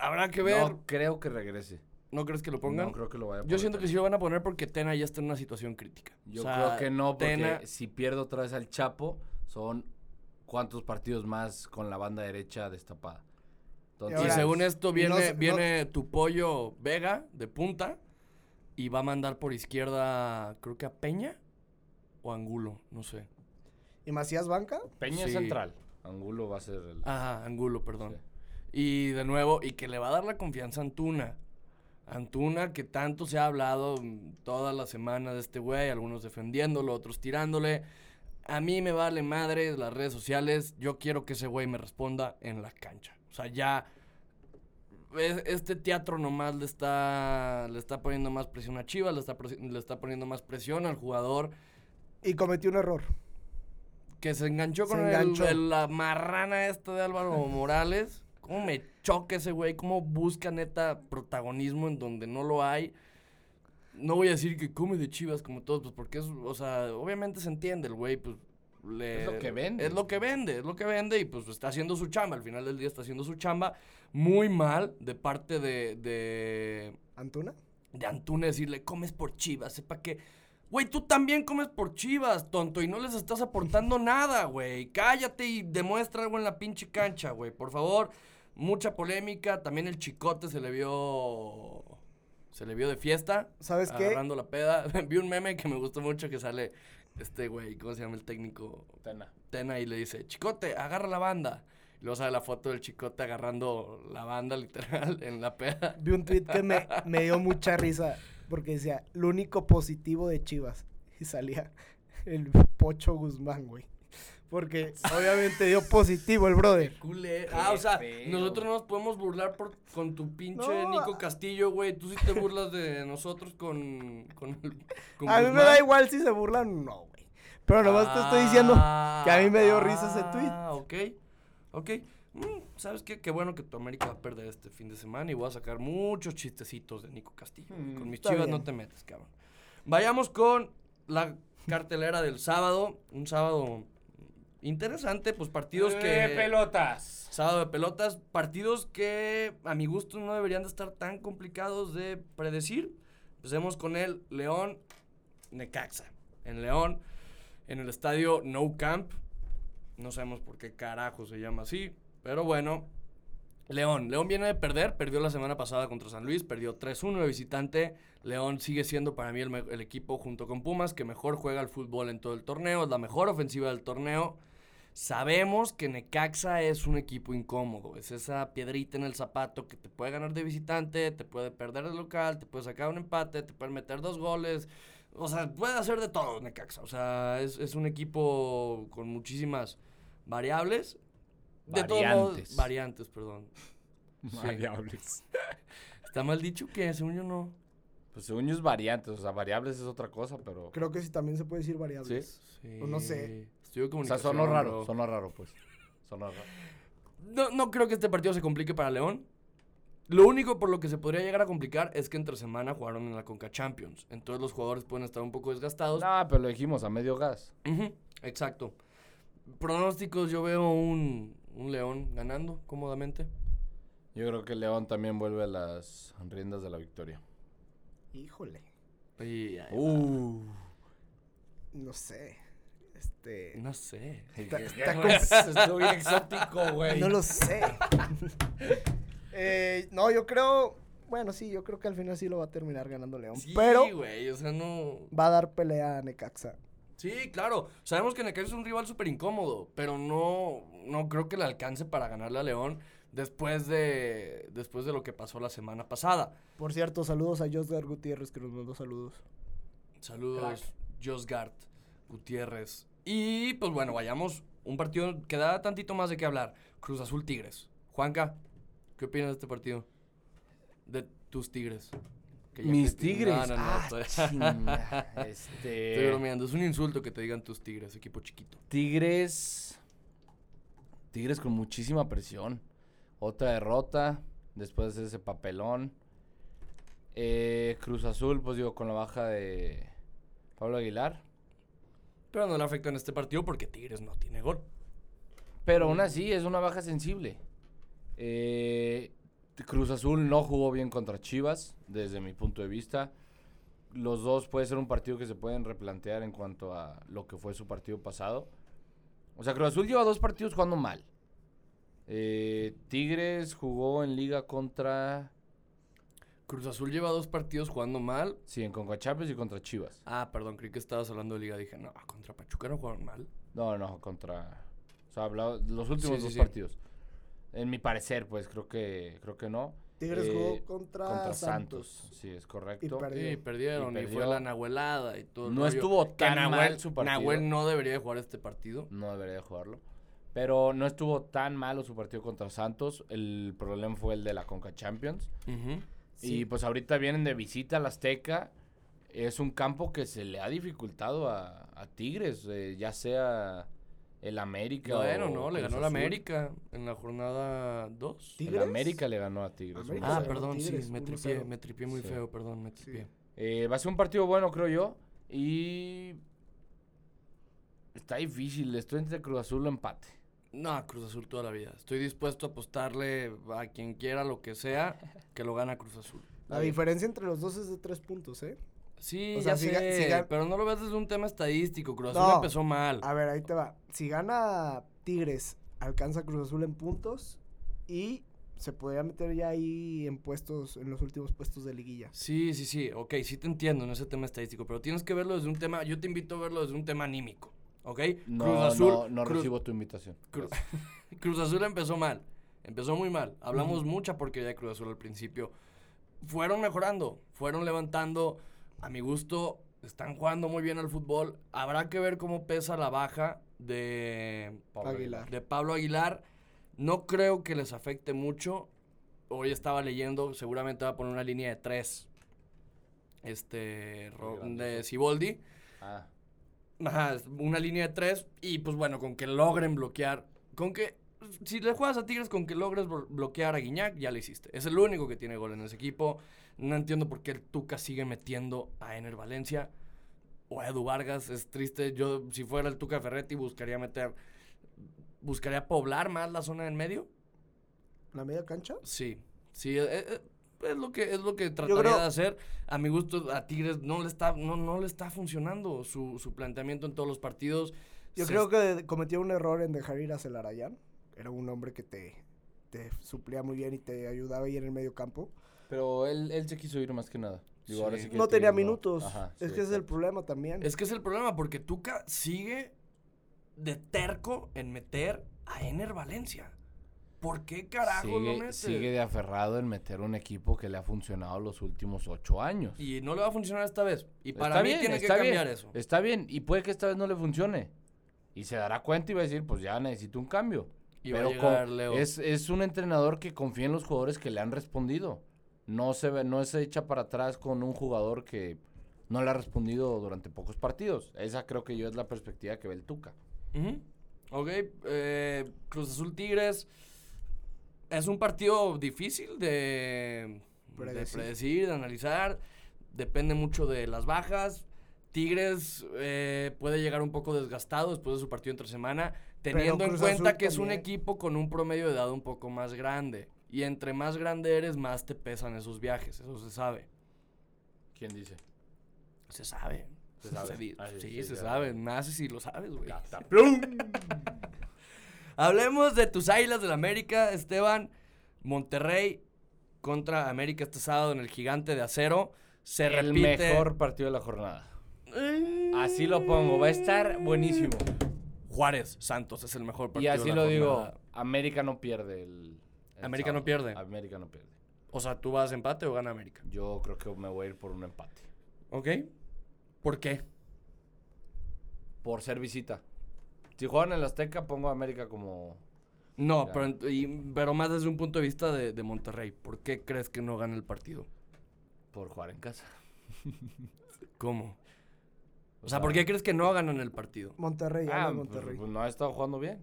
Habrá que ver. No creo que regrese. ¿No crees que lo pongan? No creo que lo vaya a Yo poner siento que sí lo van a poner porque Tena ya está en una situación crítica. Yo O sea, creo que no, porque Tena- si pierdo otra vez al Chapo, son cuántos partidos más con la banda derecha destapada. Entonces, Y Ahora, según esto viene, no viene tu pollo Vega de punta y va a mandar por izquierda, creo que a Peña o Angulo, no sé. ¿Y Macías Banca? Peña es sí. central. Angulo va a ser el. Ajá, Angulo, perdón. Sí. Y de nuevo, y que le va a dar la confianza a Antuna. Antuna, que tanto se ha hablado mm, toda la semana de este güey, algunos defendiéndolo, otros tirándole. A mí me vale madre las redes sociales. Yo quiero que ese güey me responda en la cancha. O sea, ya. es- Este teatro nomás le está, le está poniendo más presión a Chivas, le está, le está poniendo más presión al jugador Y cometió un error. que se enganchó Se con el- enganchó. el- la marrana esta de Álvaro Morales. ¿Cómo me choca ese güey? ¿Cómo busca neta protagonismo en donde no lo hay? No voy a decir que come de chivas como todos, pues porque es, o sea, obviamente se entiende el güey, pues le- Es lo que vende. Es lo que vende, es lo que vende y pues está haciendo su chamba. Al final del día está haciendo su chamba muy mal de parte de, de, ¿Antuna? de Antuna decirle, comes por chivas, sepa que... Güey, tú también comes por chivas, tonto, y no les estás aportando nada, güey. Cállate y demuestra algo en la pinche cancha, güey. Por favor, mucha polémica. También el chicote se le vio... Se le vio de fiesta. ¿Sabes qué? Agarrando la peda. (laughs) Vi un meme que me gustó mucho que sale este güey, ¿cómo se llama el técnico? Tena. Tena y le dice, Chicote, agarra la banda. Y luego sale la foto del Chicote agarrando la banda, (laughs) literal, en la peda. Vi un tweet que me, me dio mucha risa porque decía, lo único positivo de Chivas. Y salía el Pocho Guzmán, güey. Porque (laughs) obviamente dio positivo el brother. Culé. Ah, o sea, feo. nosotros no nos podemos burlar por, con tu pinche No. Nico Castillo, güey. Tú sí te burlas de nosotros con. con, el- con A mí me da igual si se burlan, no, güey. Pero nomás te estoy diciendo que a mí me dio risa ese tweet. Ah, ok. Ok. Mm, ¿Sabes qué? Qué bueno que tu América va a perder este fin de semana y voy a sacar muchos chistecitos de Nico Castillo. Mm, con mis chivas bien. no te metes, cabrón. Vayamos con la cartelera del sábado. Un sábado interesante, pues partidos que. Eh, pelotas. Sábado de pelotas, partidos que a mi gusto no deberían de estar tan complicados de predecir. Empecemos con el León Necaxa. En León, en el estadio No Camp. No sabemos por qué carajo se llama así, pero bueno. León, León viene de perder, perdió la semana pasada contra San Luis, perdió 3-1 de visitante. León sigue siendo para mí el, el equipo junto con Pumas que mejor juega al fútbol en todo el torneo, es la mejor ofensiva del torneo. Sabemos que Necaxa es un equipo incómodo, es esa piedrita en el zapato que te puede ganar de visitante, te puede perder de local, te puede sacar un empate, te puede meter dos goles, o sea, puede hacer de todo Necaxa, o sea, es, es un equipo con muchísimas variables. De todos modos, Variantes. variantes, perdón. Variables. (laughs) ¿Está mal dicho que según yo no? Pues según yo es variantes, o sea, variables es otra cosa, pero... Creo que sí también se puede decir variables. Sí. O no sé. Estudio de O sea, sonó raro, bro. sonó raro, pues. Sonó raro. No, no creo que este partido se complique para León. Lo único por lo que se podría llegar a complicar es que entre semana jugaron en la Conca Champions. Entonces los jugadores pueden estar un poco desgastados. No, pero lo dijimos, a medio gas. Exacto. Pronósticos, yo veo un, un León ganando cómodamente. Yo creo que León también vuelve a las riendas de la victoria. Híjole. Y, Uh. No sé. Este. no sé. Está- (laughs) bien exótico, güey. No lo sé. (laughs) Eh, no, yo creo. Bueno, sí, yo creo que al final sí lo va a terminar ganando León. Sí, pero güey, o sea, no... va a dar pelea a Necaxa. Sí, claro. Sabemos que Necaxa es un rival súper incómodo, pero no, no creo que le alcance para ganarle a León después de, después de lo que pasó la semana pasada. Por cierto, saludos a Josgar Gutiérrez que nos mandó saludos. Saludos, Josgard Gutiérrez. Y pues bueno, vayamos. Un partido que da tantito más de qué hablar. Cruz Azul Tigres. Juanca, ¿qué opinas de este partido? De tus Tigres. Que Mis tigres. No, no, no. Ah, estoy- chinga. (laughs) Estoy Este. bromeando. Es un insulto que te digan tus Tigres, equipo chiquito. Tigres. Tigres con muchísima presión. Otra derrota. Después de ese papelón. Eh, Cruz Azul, pues digo, con la baja de Pablo Aguilar. Pero no le afecta en este partido porque Tigres no tiene gol. Pero aún así es una baja sensible. Eh, Cruz Azul no jugó bien contra Chivas, desde mi punto de vista. Los dos puede ser un partido que se pueden replantear en cuanto a lo que fue su partido pasado. O sea, Cruz Azul lleva dos partidos jugando mal. Eh, Tigres jugó en liga contra... Cruz Azul lleva dos partidos jugando mal. Sí, en Conca Champions y contra Chivas. Ah, perdón, creí que estabas hablando de liga. Dije, no, contra Pachuca no jugaron mal. No, no, contra... O sea, hablaba- los últimos Sí, sí, dos sí. partidos. En mi parecer, pues, creo que, creo que no. Tigres Eh, jugó contra, contra Santos. Santos. Sí, es correcto. perdió. Sí, perdieron Y y, fue la nahuelada y todo. No rollo. estuvo Que tan Nahuel- mal su partido. Nahuel no debería de jugar este partido. No debería de jugarlo. Pero no estuvo tan malo su partido contra Santos. El problema fue el de la Conca Champions. Ujú. Sí. Y pues ahorita vienen de visita al Azteca. Es un campo que se le ha dificultado a, a Tigres, eh, ya sea el América Bueno, o no, le ganó la Azul. América en la jornada 2. Sí. El. América le ganó a Tigres. América Ah, perdón, Tigres, sí, me 1-0. tripié, me tripié muy Sí. feo, perdón, me tripié. Eh, va a ser un partido bueno, creo yo. Y está difícil. Estoy entre Cruz Azul o empate. No, Cruz Azul toda la vida. Estoy dispuesto a apostarle a quien quiera lo que sea (laughs) que lo gana Cruz Azul. La diferencia entre los dos es de tres puntos, ¿eh? Sí, O sea, ya si sé, ga- si gan- pero no lo ves desde un tema estadístico. Cruz Azul No. empezó mal. A ver, ahí te va. Si gana Tigres, alcanza Cruz Azul en puntos y se podría meter ya ahí en puestos, en los últimos puestos de liguilla. Sí, sí, sí, ok, sí te entiendo en ese tema estadístico, pero tienes que verlo desde un tema, yo te invito a verlo desde un tema anímico, ¿ok? No, Cruz Azul, no, no Cruz, recibo tu invitación. (laughs) Cruz- Azul empezó mal, empezó muy mal, hablamos Ujú. mucha porquería de Cruz Azul al principio, fueron mejorando, fueron levantando, a mi gusto, están jugando muy bien al fútbol, habrá que ver cómo pesa la baja de Pablo Aguilar. de Pablo Aguilar. No creo que les afecte mucho. Hoy estaba leyendo, seguramente va a poner una línea de tres. Este, de. Siboldi. Ah, Ajá, una línea de tres. Y pues bueno, con que logren bloquear. Con que, si le juegas a Tigres, con que logres blo- bloquear a Guiñac, ya lo hiciste. Es el único que tiene gol en ese equipo. No entiendo por qué el Tuca sigue metiendo a Ener Valencia o a Edu Vargas. Es triste. Yo, si fuera el Tuca Ferretti, buscaría meter. Buscaría poblar más la zona del medio. ¿La media cancha? Sí, sí, eh, eh, es lo que es lo que trataría creo- de hacer. A mi gusto, a Tigres no le está, no, no le está funcionando su, su planteamiento en todos los partidos. Yo Se creo que cometió un error en dejar ir a Celarayán. Era un hombre que te, te suplía muy bien y te ayudaba ahí en el medio campo. pero él, él se quiso ir más que nada. Digo, ahora Sí. sí que No tenía minutos. Ajá, es sí, que ese es el problema también. Es que es el problema, porque Tuca sigue de terco en meter a Ener Valencia. ¿Por qué carajo no sigue, sigue de aferrado en meter un equipo que le ha funcionado los últimos ocho años. Y no le va a funcionar esta vez. Y para Está mí bien, tiene que bien, cambiar eso. Está bien, y puede que esta vez no le funcione. Y se dará cuenta y va a decir, pues ya necesito un cambio. Y va a Pero llegar con- Leo. es, es un entrenador que confía en los jugadores que le han respondido. No se, ve, no se echa para atrás con un jugador que no le ha respondido durante pocos partidos. Esa creo que yo es la perspectiva que ve el Tuca. Ok, eh, Cruz Azul Tigres. Es un partido difícil de de Predecir. de analizar. Depende mucho de las bajas. Tigres eh, puede llegar un poco desgastado después de su partido entre semana, teniendo en cuenta Azul que es un equipo con un promedio de edad un poco más grande. Y entre más grande eres, más te pesan esos viajes. Eso se sabe. ¿Quién dice? Se sabe. Se sabe. (laughs) di- Ah, sí, sí, sí, se sabe. Más si lo sabes, güey. (laughs) Hablemos de tus águilas del América, Esteban. Monterrey contra América este sábado en el Gigante de Acero. Se el repite. mejor partido de la jornada. Eh, Así lo pongo, va a estar buenísimo. Juárez Santos es el mejor Y partido. así de la lo digo. América no pierde el, el América no pierde. América no pierde. O sea, ¿tú vas a empate o gana América? Yo creo que me voy a ir por un empate. ¿Ok? ¿Por qué? Por ser visita. Si juegan en el Azteca, pongo a América como... No, Ya. pero, ent- y- pero más desde un punto de vista de, de Monterrey. ¿Por qué crees que no gana el partido? Por jugar en casa. ¿Cómo? O sea, ¿por qué crees que no ganan el partido? Monterrey, Ah, pues, Monterrey. pues no ha estado jugando bien.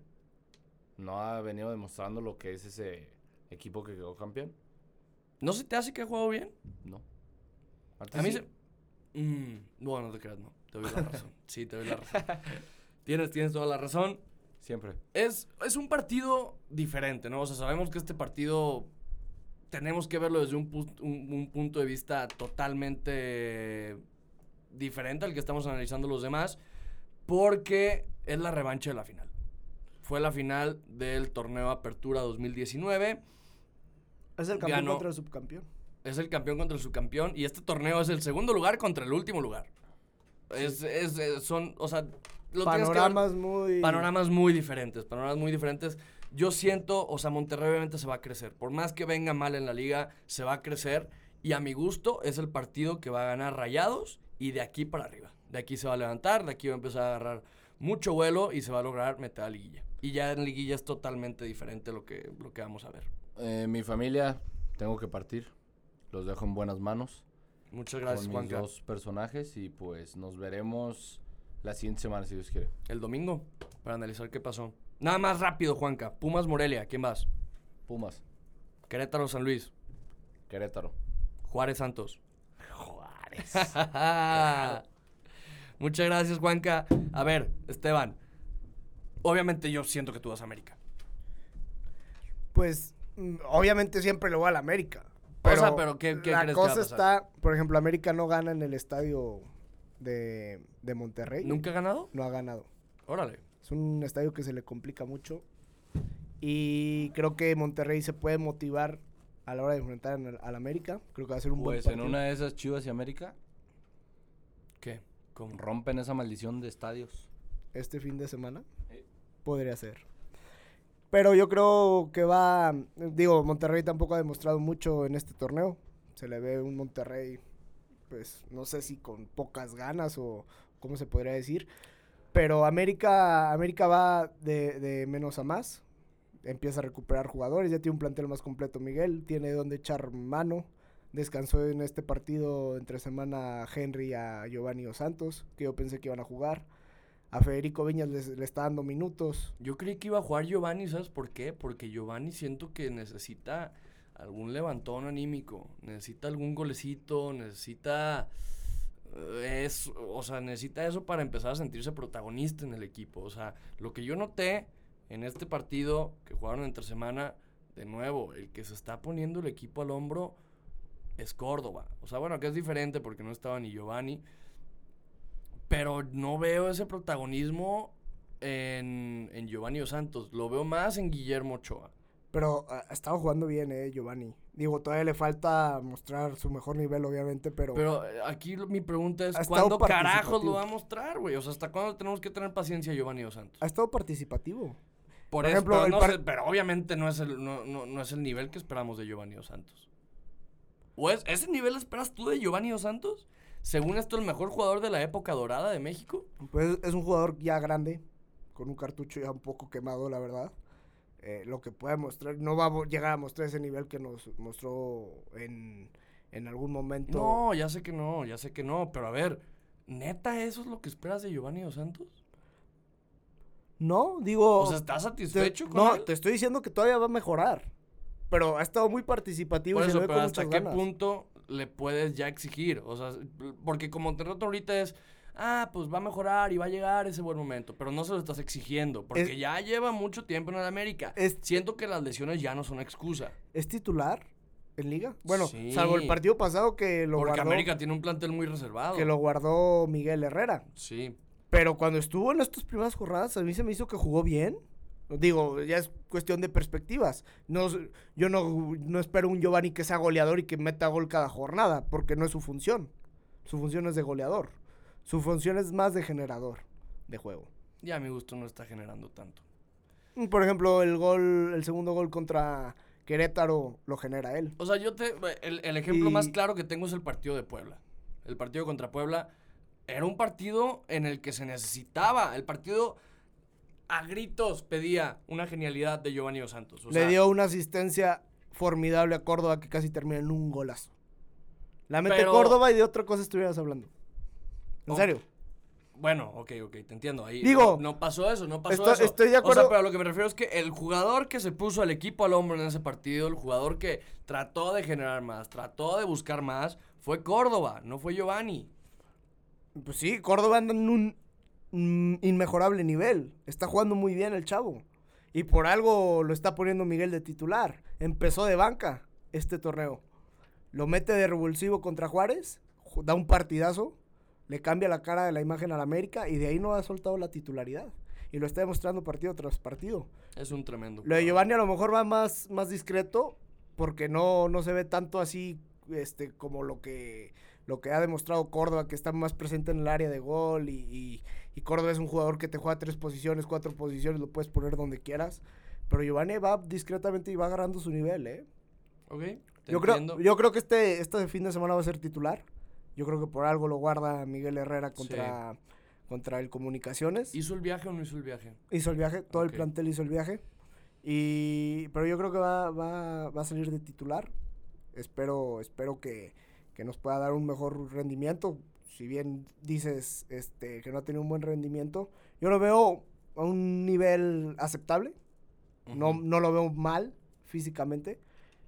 No ha venido demostrando lo que es ese equipo que quedó campeón. ¿No se te hace que ha jugado bien? No. Antes A mí sí. se... Mm, bueno, no te creas, no. Te doy la razón. Sí, te doy la razón. (laughs) tienes, tienes toda la razón. Siempre. Es, es un partido diferente, ¿no? O sea, sabemos que este partido tenemos que verlo desde un, pu- un- un punto de vista totalmente diferente al que estamos analizando los demás, porque es la revancha de la final. Fue la final del torneo Apertura 2019. es el campeón ganó. contra el subcampeón. Es el campeón contra el subcampeón y este torneo es el segundo lugar contra el último lugar. Es, es- es- son, o sea, lo ver- Panoramas muy... Panoramas muy diferentes, panoramas muy diferentes. yo siento, o sea, Monterrey obviamente se va a crecer. Por más que venga mal en la liga, se va a crecer. Y a mi gusto es el partido que va a ganar Rayados y de aquí para arriba. De aquí se va a levantar, de aquí va a empezar a agarrar mucho vuelo y se va a lograr meter a liguilla. Y ya en liguilla es totalmente diferente lo que, lo que vamos a ver. Eh, mi familia, tengo que partir. Los dejo en buenas manos. Muchas gracias, con mis Juanca. dos personajes y pues nos veremos la siguiente semana si Dios quiere. El domingo, para analizar qué pasó. Nada más rápido, Juanca. Pumas Morelia, ¿quién vas? Pumas, Querétaro San Luis. Querétaro. Juárez Santos. Juárez. (laughs) Muchas gracias, Juanca. A ver, Esteban. Obviamente yo siento que tú vas a América. Pues, mm, obviamente siempre le voy a la América. O sea, pero ¿qué- qué la crees que va a cosa pasar? está, por ejemplo, América no gana en el estadio de, de Monterrey. ¿Nunca ha ganado? No ha ganado. Órale. Es un estadio que se le complica mucho. Y creo que Monterrey se puede motivar a la hora de enfrentar al, América. Creo que va a ser un Pues buen en partido. una de esas Chivas y América ¿Qué? ¿Cómo? rompen esa maldición de estadios. este fin de semana. Sí. Podría ser. Pero yo creo que va, digo, Monterrey tampoco ha demostrado mucho en este torneo. Se le ve un Monterrey, pues no sé si con pocas ganas o cómo se podría decir. Pero América, América va de, de menos a más. Empieza a recuperar jugadores, ya tiene un plantel más completo Miguel, tiene donde echar mano. Descansó en este partido entre semana Henry a Giovanni Dos Santos, que yo pensé que iban a jugar. A Federico Viñas le está dando minutos. Yo creí que iba a jugar Giovanni, ¿sabes por qué? Porque Giovanni siento que necesita algún levantón anímico, necesita algún golecito, necesita eh, es, o sea, necesita eso para empezar a sentirse protagonista en el equipo. O sea, lo que yo noté en este partido que jugaron entre semana, de nuevo, el que se está poniendo el equipo al hombro es Córdoba. O sea, bueno, que es diferente porque no estaba ni Giovanni. Pero no veo ese protagonismo en, en Giovanni Santos. Lo veo más en Guillermo Ochoa. Pero ah, ha estado jugando bien, eh, Giovanni. Digo, todavía le falta mostrar su mejor nivel, obviamente, pero... Pero eh, aquí lo- mi pregunta es, ¿cuándo carajos lo va a mostrar, güey? O sea, ¿hasta cuándo tenemos que tener paciencia Giovanni Dos Santos? ha estado participativo. Por, ejemplo, no par- sé, pero obviamente no es, el, no, no- no es el nivel que esperamos de Giovanni Dos Santos. ¿O es, ese nivel esperas tú de Giovanni Dos Santos? Según esto, el mejor jugador de la época dorada de México. Pues es un jugador ya grande, con un cartucho ya un poco quemado, la verdad. Eh, lo que puede mostrar, no va a llegar a mostrar ese nivel que nos mostró en, en algún momento. No, ya sé que no, ya sé que no. Pero a ver, ¿neta eso es lo que esperas de Giovanni Dos Santos? No, digo... O sea, ¿estás te- satisfecho con no, él? te estoy diciendo que todavía va a mejorar. Pero ha estado muy participativo Por y se eso, le ve pero ¿hasta qué ganas. punto le puedes ya exigir? O sea, porque como te noto ahorita es, ah, pues va a mejorar y va a llegar ese buen momento, pero no se lo estás exigiendo, porque Es- ya lleva mucho tiempo en el América. Es- Siento que las lesiones ya no son excusa, ¿Es titular en liga? Bueno, Sí. salvo el partido pasado que lo porque guardó, América tiene un plantel muy reservado. que lo guardó Miguel Herrera. Sí, Pero cuando estuvo en estas primeras jornadas, a mí se me hizo que jugó bien. Digo, ya es cuestión de perspectivas. No, yo no, no espero un Giovanni que sea goleador y que meta gol cada jornada, porque no es su función. Su función es de goleador. Su función es más de generador de juego. ya a mi gusto no está generando tanto. Mm, Por ejemplo, el gol, el segundo gol contra Querétaro lo genera él. O sea, yo te. El, el ejemplo Y- más claro que tengo es el partido de Puebla. El partido contra Puebla era un partido en el que se necesitaba. El partido a gritos pedía una genialidad de Giovanni Dos Santos. O Le sea, dio una asistencia formidable a Córdoba que casi termina en un golazo. La mete Pero- Córdoba y de otra cosa estuvieras hablando. En Oh, serio. Bueno, ok, ok, te entiendo. Ahí Digo, no, no pasó eso, no pasó eso. estoy de O acuerdo. sea, pero a lo que me refiero es que el jugador que se puso al equipo al hombro en ese partido, el jugador que trató de generar más, trató de buscar más, fue Córdoba, no fue Giovanni. Pues sí, Córdoba anda en un mm, inmejorable nivel. Está jugando muy bien el chavo. Y por algo lo está poniendo Miguel de titular. Empezó de banca este torneo. Lo mete de revulsivo contra Juárez. ju- Da un partidazo. Le cambia la cara de la imagen al América. Y de ahí no ha soltado la titularidad. Y lo está demostrando partido tras partido. Es un tremendo. Lo de. Giovanni a lo mejor va más, más discreto. Porque no, no se ve tanto así este, como lo que, lo que ha demostrado Córdoba, que está más presente en el área de gol. Y, y- y Córdoba es un jugador que te juega tres posiciones, cuatro posiciones, lo puedes poner donde quieras. Pero Giovanni va discretamente y va agarrando su nivel, ¿eh? Ok. Yo creo, yo creo que este, este fin de semana va a ser titular. Yo creo que por algo lo guarda Miguel Herrera contra, contra el Comunicaciones. ¿Hizo el viaje o no hizo el viaje? Hizo el viaje, todo el plantel hizo el viaje. Y, pero yo creo que va, va, va a salir de titular. Espero, espero que, que nos pueda dar un mejor rendimiento. Si bien dices este, que no ha tenido un buen rendimiento, yo lo veo a un nivel aceptable. no, no lo veo mal físicamente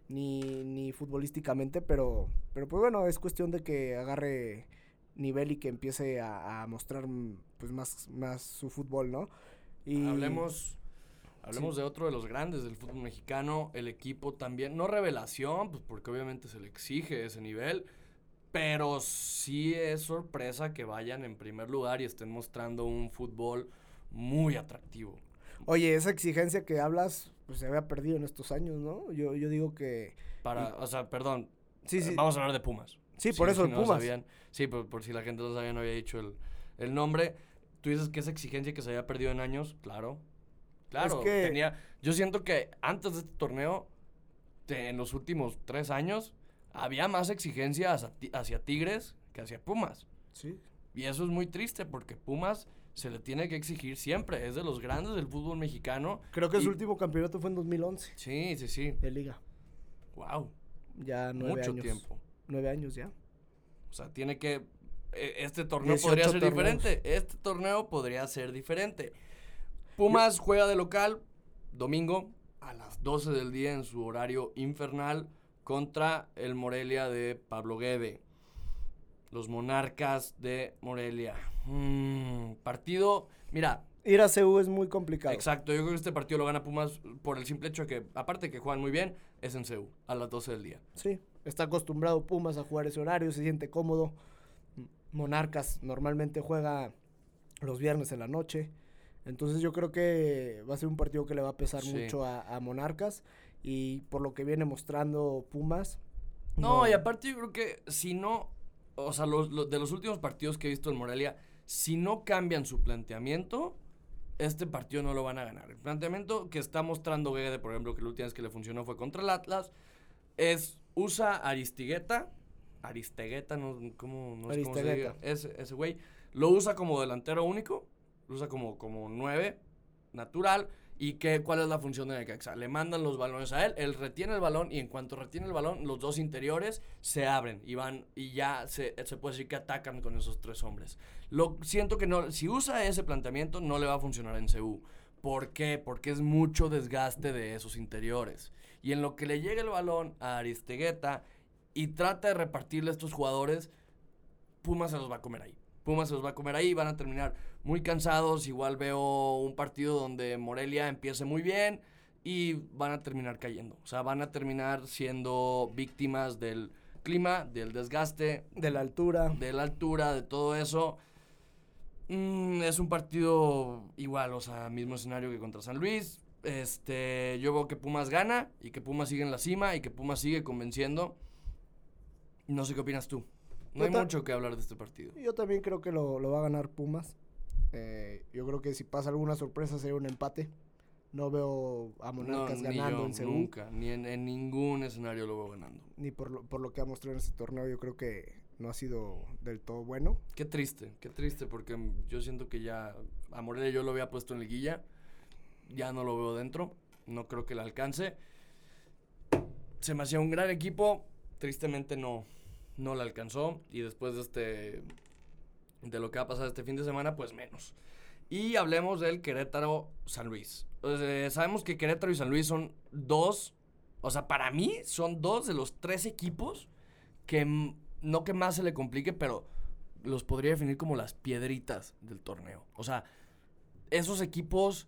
ni, ni futbolísticamente, pero, pero pues bueno, es cuestión de que agarre nivel y que empiece a, a mostrar mm, pues más, más su fútbol, ¿no? Y Hablemos, hablemos de otro de los grandes del fútbol mexicano, el equipo también, no revelación, pues porque obviamente se le exige ese nivel, pero sí es sorpresa que vayan en primer lugar y estén mostrando un fútbol muy atractivo. Oye, esa exigencia que hablas, pues se había perdido en estos años, ¿no? Yo, yo digo que... Para, o sea, perdón, Sí, sí. vamos a hablar de Pumas. Sí, por eso el no Pumas. sabían. Sí, por, por si la gente no sabía, no había dicho el, el nombre. Tú dices que esa exigencia que se había perdido en años, claro. Claro, que- tenía. Yo siento que antes de este torneo, te- en los últimos tres años, había más exigencia hacia, Ti- hacia Tigres que hacia Pumas. Sí. Y eso es muy triste porque Pumas se le tiene que exigir siempre. Es de los grandes del fútbol mexicano. Creo que Y- su último campeonato fue en 2011 Sí, sí, sí. de liga. Wow. Ya nueve Mucho años. tiempo. Nueve años ya. O sea, tiene que. e- Este torneo 18 podría ser torneos. diferente. Este torneo podría ser diferente. Pumas juega de local domingo a las 12 del día en su horario infernal contra el Morelia de Pablo Guede. Los monarcas de Morelia. Mm, partido. Mira, Ir a CU es muy complicado. exacto. Yo creo que este partido lo gana Pumas por el simple hecho de que, aparte de que juegan muy bien, es en CEU a las 12 del día. Sí, está acostumbrado Pumas a jugar ese horario, se siente cómodo. Monarcas normalmente juega los viernes en la noche. Entonces yo creo que va a ser un partido que le va a pesar Sí. mucho a, a Monarcas. Y por lo que viene mostrando Pumas. No, y aparte yo creo que si no, o sea, los, los- de los últimos partidos que he visto en Morelia, si no cambian su planteamiento, este partido no lo van a ganar. El planteamiento que está mostrando Guede, por ejemplo, que la última vez que le funcionó fue contra el Atlas, es usa Aristigueta, Aristegueta, no, ¿cómo, no sé cómo se diga, ese, ese güey, lo usa como delantero único, lo usa como, como nueve, natural, y que, cuál es la función de Necaxa. Le mandan los balones a él, él retiene el balón y en cuanto retiene el balón, los dos interiores se abren y van y ya se, se puede decir que atacan con esos tres hombres. Lo siento que no, si usa ese planteamiento no le va a funcionar en CU. ¿Por qué? Porque es mucho desgaste de esos interiores. Y en lo que le llega el balón a Aristegueta y trata de repartirle a estos jugadores, Pumas se los va a comer ahí. Pumas se los va a comer ahí, van a terminar muy cansados. Igual veo un partido donde Morelia empiece muy bien y van a terminar cayendo. O sea, van a terminar siendo víctimas del clima, del desgaste, De la altura. de la altura, de todo eso. Mm, es un partido igual, o sea, mismo escenario que contra San Luis. Este, yo veo que Pumas gana y que Pumas sigue en la cima y que Pumas sigue convenciendo. No sé qué opinas tú. No hay mucho que hablar de este partido. Yo también creo que lo, lo va a ganar Pumas. Eh, yo creo que si pasa alguna sorpresa sería un empate. No veo a Monarcas No, ganando yo, en Seúl. nunca, ni en, en ningún escenario lo veo ganando. Ni por lo, por lo que ha mostrado en este torneo. Yo creo que no ha sido del todo bueno. Qué triste, qué triste, porque yo siento que ya a Morelia yo lo había puesto en liguilla, ya no lo veo dentro, no creo que le alcance. Se me hacía un gran equipo, tristemente no, no le alcanzó, y después de este, de lo que va a pasar este fin de semana, pues menos. Y hablemos del Querétaro San Luis. O sea, sabemos que Querétaro y San Luis son dos, o sea, para mí son dos de los tres equipos que no que más se le complique, pero los podría definir como las piedritas del torneo. O sea, esos equipos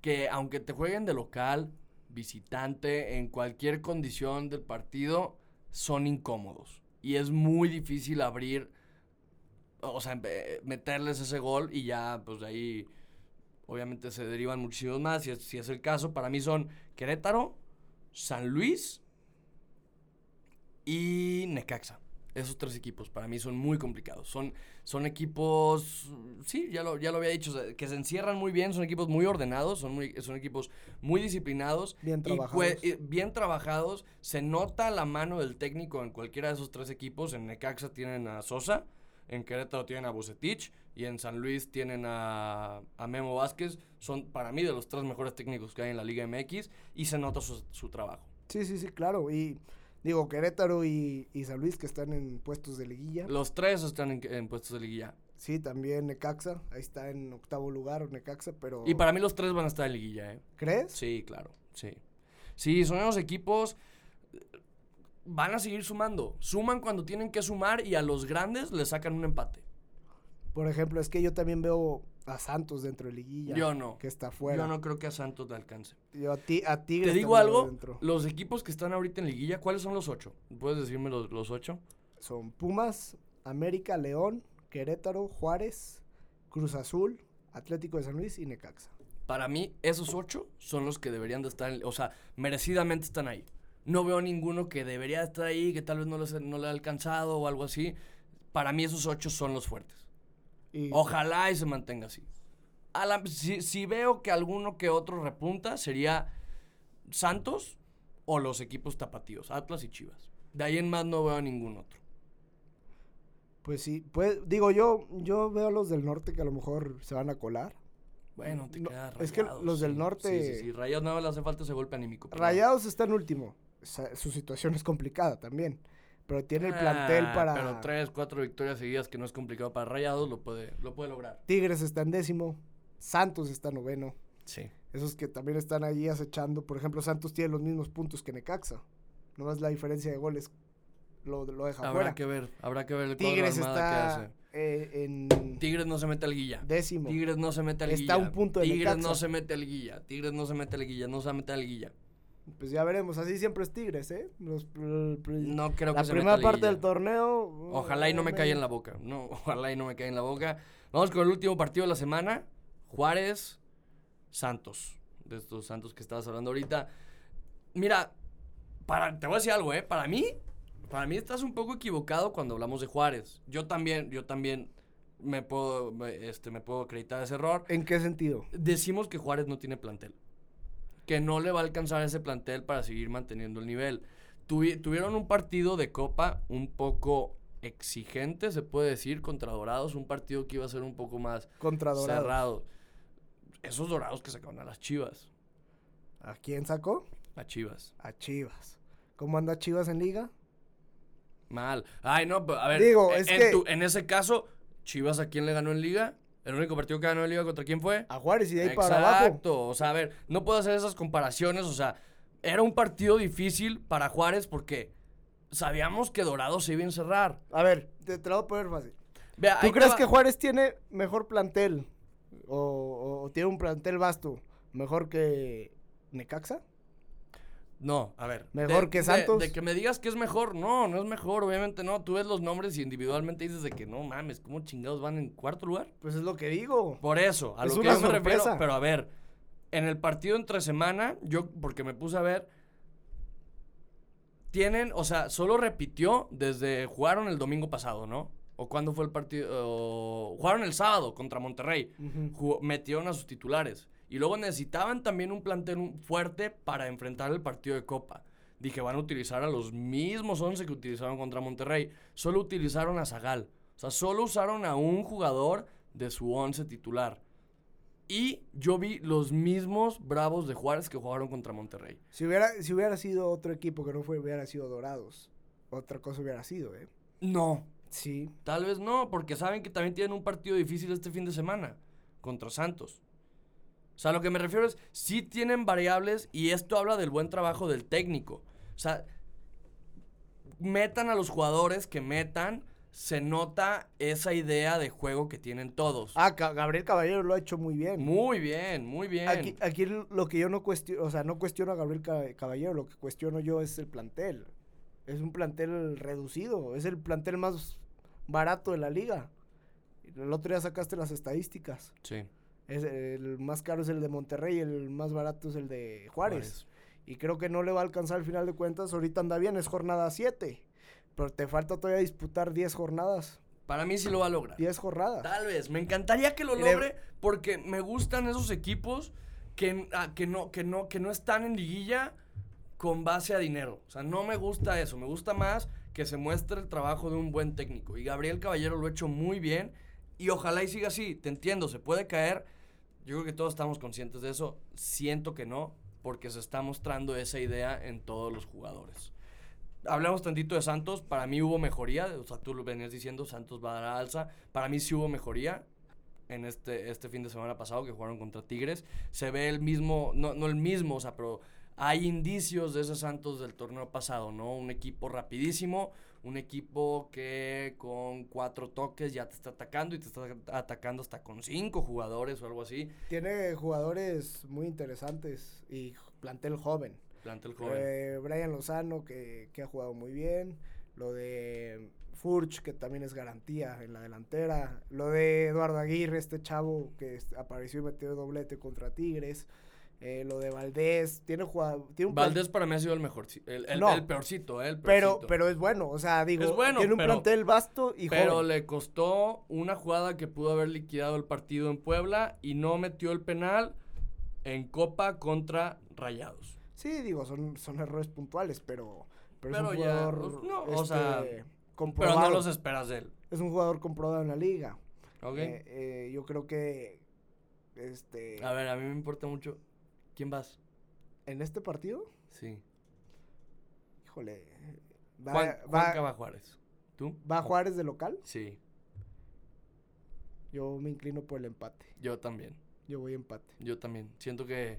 que aunque te jueguen de local, visitante, en cualquier condición del partido, son incómodos. Y es muy difícil abrir, o sea, empe- meterles ese gol y ya, pues de ahí, obviamente se derivan muchísimos más. Si es, si es el caso, para mí son Querétaro, San Luis y Necaxa. Esos tres equipos para mí son muy complicados. Son, son equipos, sí, ya lo, ya lo había dicho, que se encierran muy bien, son equipos muy ordenados, son, muy, son equipos muy disciplinados. Bien y trabajados. eh, bien trabajados. Se nota la mano del técnico en cualquiera de esos tres equipos. En Necaxa tienen a Sosa, en Querétaro tienen a Bucetich y en San Luis tienen a, a Memo Vázquez. Son para mí de los tres mejores técnicos que hay en la Liga MX y se nota su, su trabajo. Sí, sí, sí, claro. Y digo, Querétaro y, y San Luis que están en puestos de liguilla. Los tres están en, en puestos de liguilla. Sí, también Necaxa. Ahí está en octavo lugar Necaxa, pero... Y para mí los tres van a estar en liguilla, ¿eh? ¿Crees? Sí, claro, sí. Sí, son unos equipos. Van a seguir sumando. Suman cuando tienen que sumar y a los grandes les sacan un empate. Por ejemplo, es que yo también veo a Santos dentro de liguilla. Yo no. Que está fuera. Yo no creo que a Santos le alcance. Yo a, ti, a Tigres Te digo algo, dentro. los equipos que están ahorita en liguilla, ¿cuáles son los ocho? ¿Puedes decirme los, los ocho? Son Pumas, América, León, Querétaro, Juárez, Cruz Azul, Atlético de San Luis y Necaxa. Para mí, esos ocho son los que deberían de estar, en- o sea, merecidamente están ahí. No veo ninguno que debería estar ahí, que tal vez no, les- no le ha alcanzado o algo así. Para mí esos ocho son los fuertes. Y Ojalá y se mantenga así. A la- si, si veo que alguno que otro repunta, sería Santos o los equipos tapatíos, Atlas y Chivas. De ahí en más no veo a ningún otro. Pues sí, pues digo yo, yo veo a los del norte que a lo mejor se van a colar. Bueno, te No, queda es que los del norte- Sí, sí, sí. Rayados nada más le hace falta ese golpe anímico. Rayados está en último. Su situación es complicada también. Pero tiene el plantel Ah, para. Pero tres, cuatro victorias seguidas que no es complicado para Rayados, lo puede, lo puede lograr. Tigres está en décimo. Santos está noveno. Sí. Esos que también están allí acechando. Por ejemplo, Santos tiene los mismos puntos que Necaxa. No más la diferencia de goles lo, lo deja Habrá fuera. que ver, habrá que ver el Tigres está que hace. eh, en Tigres no se mete a liguilla. décimo. Tigres no se mete a liguilla. Está un punto de Tigres Necaxa. no se mete a liguilla. Tigres no se mete a liguilla. No se va a meter a liguilla. Pues ya veremos. Así siempre es Tigres, ¿eh? Los- No creo la que se primera meta parte del torneo. Ojalá y no me caiga en la boca. No, (laughs) ojalá y no me caiga en la boca. Vamos con el último partido de la semana. Juárez, Santos. De estos Santos que estabas hablando ahorita. Mira, para, te voy a decir algo, ¿eh? Para mí, para mí estás un poco equivocado cuando hablamos de Juárez. Yo también, yo también me puedo, este, me puedo acreditar ese error. ¿En qué sentido? Decimos que Juárez no tiene plantel. Que no le va a alcanzar ese plantel para seguir manteniendo el nivel. Tuvi- tuvieron un partido de Copa un poco exigente, se puede decir, contra Dorados. Un partido que iba a ser un poco más Contra Dorados. cerrado. Esos Dorados que sacaron a las Chivas. ¿A quién sacó? A Chivas. A Chivas. ¿Cómo anda Chivas en liga? Mal. Ay, no, pero, a ver. Digo, en, es en que- tu- en ese caso, Chivas, ¿a quién le ganó en Liga? El único partido que ganó en Liga contra quién fue? A Juárez y de ahí para abajo. Exacto. O sea, a ver, no puedo hacer esas comparaciones. O sea, era un partido difícil para Juárez porque sabíamos que Dorado se iba a encerrar. A ver, te, te lo voy a poner fácil. Vea, ¿Tú crees va- que Juárez tiene mejor plantel? O, o- o tiene un plantel vasto mejor que Necaxa? No, a ver. ¿Mejor de- que Santos? De, que me digas que es mejor. No, no es mejor, obviamente no. Tú ves los nombres y individualmente dices de que no mames, ¿cómo chingados van en cuarto lugar? Pues es lo que digo. Por eso, a Es lo que yo me refiero. Pero a ver, en el partido entre semana, yo, porque me puse a ver, tienen, o sea, solo repitió desde jugaron el domingo pasado, ¿no? ¿O cuándo fue el partido? O- jugaron el sábado contra Monterrey. Jugó- metieron a sus titulares. Y luego necesitaban también un plantel fuerte para enfrentar el partido de Copa. Dije, van a utilizar a los mismos 11 que utilizaron contra Monterrey. Solo utilizaron a Zagal. O sea, solo usaron a un jugador de su 11 titular. Y yo vi los mismos Bravos de Juárez que jugaron contra Monterrey. Si hubiera, si hubiera sido otro equipo que no fue, hubiera sido Dorados. Otra cosa hubiera sido, ¿eh? No, Sí. tal vez no, porque saben que también tienen un partido difícil este fin de semana contra Santos. O sea, lo que me refiero es, sí tienen variables y esto habla del buen trabajo del técnico. O sea, metan a los jugadores que metan, se nota esa idea de juego que tienen todos. Ah, Gabriel Caballero lo ha hecho muy bien. Muy bien, muy bien. Aquí, aquí lo que yo no cuestiono, o sea, no cuestiono a Gabriel Ca- Caballero, lo que cuestiono yo es el plantel. Es un plantel reducido, es el plantel más barato de la liga. El otro día sacaste las estadísticas. Sí. Es el más caro es el de Monterrey, el más barato es el de Juárez. Y creo que no le va a alcanzar al final de cuentas. Ahorita anda bien, es jornada 7. Pero te falta todavía disputar 10 jornadas. Para mí sí lo va a lograr. 10 jornadas. Tal vez. Me encantaría que lo Le- logre porque me gustan esos equipos que, ah, que, no, que, no, que no están en liguilla con base a dinero. O sea, no me gusta eso. Me gusta más que se muestre el trabajo de un buen técnico. Y Gabriel Caballero lo ha hecho muy bien. Y ojalá y siga así. Te entiendo, se puede caer. Yo creo que todos estamos conscientes de eso. Siento que no, porque se está mostrando esa idea en todos los jugadores. Hablamos tantito de Santos. Para mí hubo mejoría. O sea, tú lo venías diciendo, Santos va a dar alza. Para mí sí hubo mejoría en este, este fin de semana pasado que jugaron contra Tigres. Se ve el mismo, no, no el mismo, o sea, pero hay indicios de ese Santos del torneo pasado, ¿no? Un equipo rapidísimo, un equipo que con cuatro toques ya te está atacando y te está atacando hasta con cinco jugadores o algo así. Tiene jugadores muy interesantes y plantel joven. Plantel joven. Eh, Brian Lozano, que, que ha jugado muy bien. Lo de Furch, que también es garantía en la delantera. Lo de Eduardo Aguirre, este chavo que apareció y metió doblete contra Tigres. Eh, lo de Valdés. Tiene, jugado, tiene un Valdés para mí ha sido el mejor, el, el, No. el peorcito, eh, el Pero, peorcito. pero es bueno, o sea, digo, Es bueno, tiene un pero- plantel vasto y Pero joven. le costó una jugada que pudo haber liquidado el partido en Puebla y no metió el penal en Copa contra Rayados. Sí, digo, son, son errores puntuales, pero, pero, Pero es un ya, jugador pues, no, o este, sea, Pero comprobado. no los esperas de él. Es un jugador comprobado en la liga. ¿Ok? Eh, eh, yo creo que este a ver, a mí me importa mucho. ¿Quién vas? en este partido, Sí. híjole, va, Juan, va- Juanca va Juárez. ¿Tú? va Juárez de local. Sí, Yo me inclino por el empate. yo también. Yo voy empate. Yo también. Siento que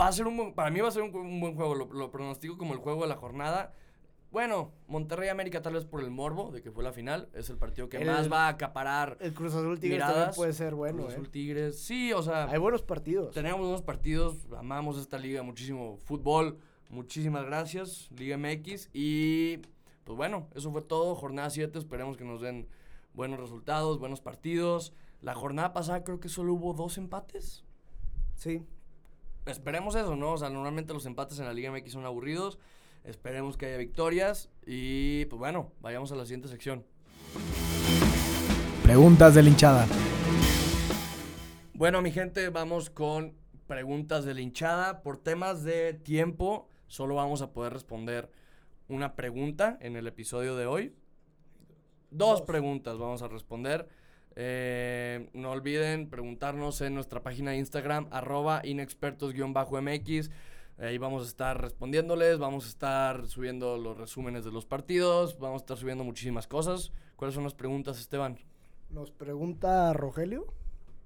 va a ser un buen, para mí va a ser un, un buen juego. Lo, lo pronostico como el juego de la jornada. Bueno, Monterrey América tal vez por el morbo de que fue la final. Es el partido que El- más va a acaparar El Cruz Azul Tigres también miradas. puede ser bueno, Cruz ¿eh? Azul Tigres. Sí, o sea, Hay buenos partidos. tenemos unos partidos. Amamos esta liga muchísimo. Fútbol, muchísimas gracias. Liga MX. Y pues bueno, eso fue todo. Jornada 7. Esperemos que nos den buenos resultados, buenos partidos. La jornada pasada creo que solo hubo dos empates. Sí. Esperemos eso, ¿no? O sea, normalmente los empates en la Liga MX son aburridos. Esperemos que haya victorias. Y pues bueno, vayamos a la siguiente sección. Preguntas de la hinchada. Bueno, mi gente, vamos con preguntas de la hinchada. Por temas de tiempo, solo vamos a poder responder una pregunta en el episodio de hoy. Dos, Dos. preguntas vamos a responder. Eh, no olviden preguntarnos en nuestra página de Instagram, arroba inexpertos-mx. Ahí vamos a estar respondiéndoles, vamos a estar subiendo los resúmenes de los partidos, vamos a estar subiendo muchísimas cosas. ¿Cuáles son las preguntas, Esteban? Nos pregunta Rogelio.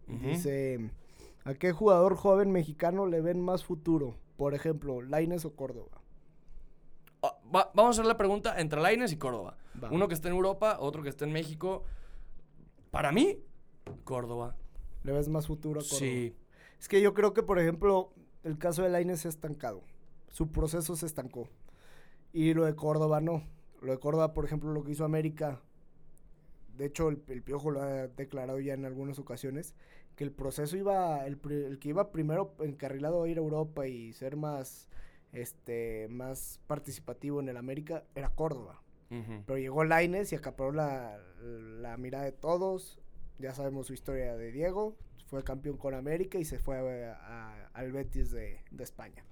Dice, ¿a qué jugador joven mexicano le ven más futuro? Por ejemplo, Laines o Córdoba. Ah, va- vamos a hacer la pregunta entre Laines y Córdoba. Va. Uno que esté en Europa, otro que esté en México. Para mí, Córdoba. ¿Le ves más futuro a Córdoba? Sí. Es que yo creo que, por ejemplo, el caso de Laines se ha estancado. Su proceso se estancó. Y lo de Córdoba no. Lo de Córdoba, por ejemplo, lo que hizo América. De hecho, el, el Piojo lo ha declarado ya en algunas ocasiones. Que el proceso iba. El, el que iba primero encarrilado a ir a Europa y ser más. Este. Más participativo en el América era Córdoba. Pero llegó Laines y acaparó la, la mirada de todos. Ya sabemos su historia de Diego. Fue campeón con América y se fue a- a- al Betis de, de España.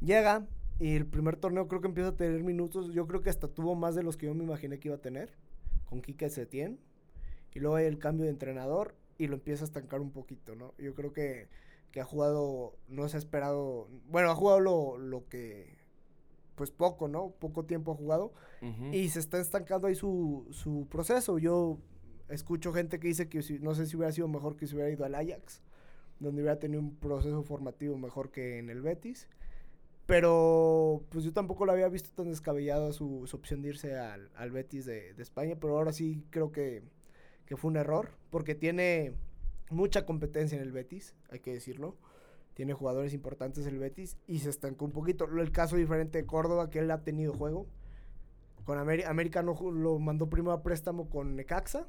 Llega y el primer torneo creo que empieza a tener minutos. Yo creo que hasta tuvo más de los que yo me imaginé que iba a tener. Con Quique Setién. Y luego hay el cambio de entrenador y lo empieza a estancar un poquito, ¿no? Yo creo que, que ha jugado, no se ha esperado. Bueno, ha jugado lo, lo que. Pues poco, ¿no? Poco tiempo ha jugado. Y se está estancando ahí su, su proceso. Yo escucho gente que dice que no sé si hubiera sido mejor que si hubiera ido al Ajax, donde hubiera tenido un proceso formativo mejor que en el Betis. Pero pues yo tampoco lo había visto tan descabellado su, su opción de irse al, al Betis de, de España. Pero ahora sí creo que, que fue un error, porque tiene mucha competencia en el Betis, hay que decirlo. Tiene jugadores importantes el Betis y se estancó un poquito. El caso diferente de Córdoba, que él ha tenido juego. Con Ameri- América no lo mandó primero a préstamo con Necaxa,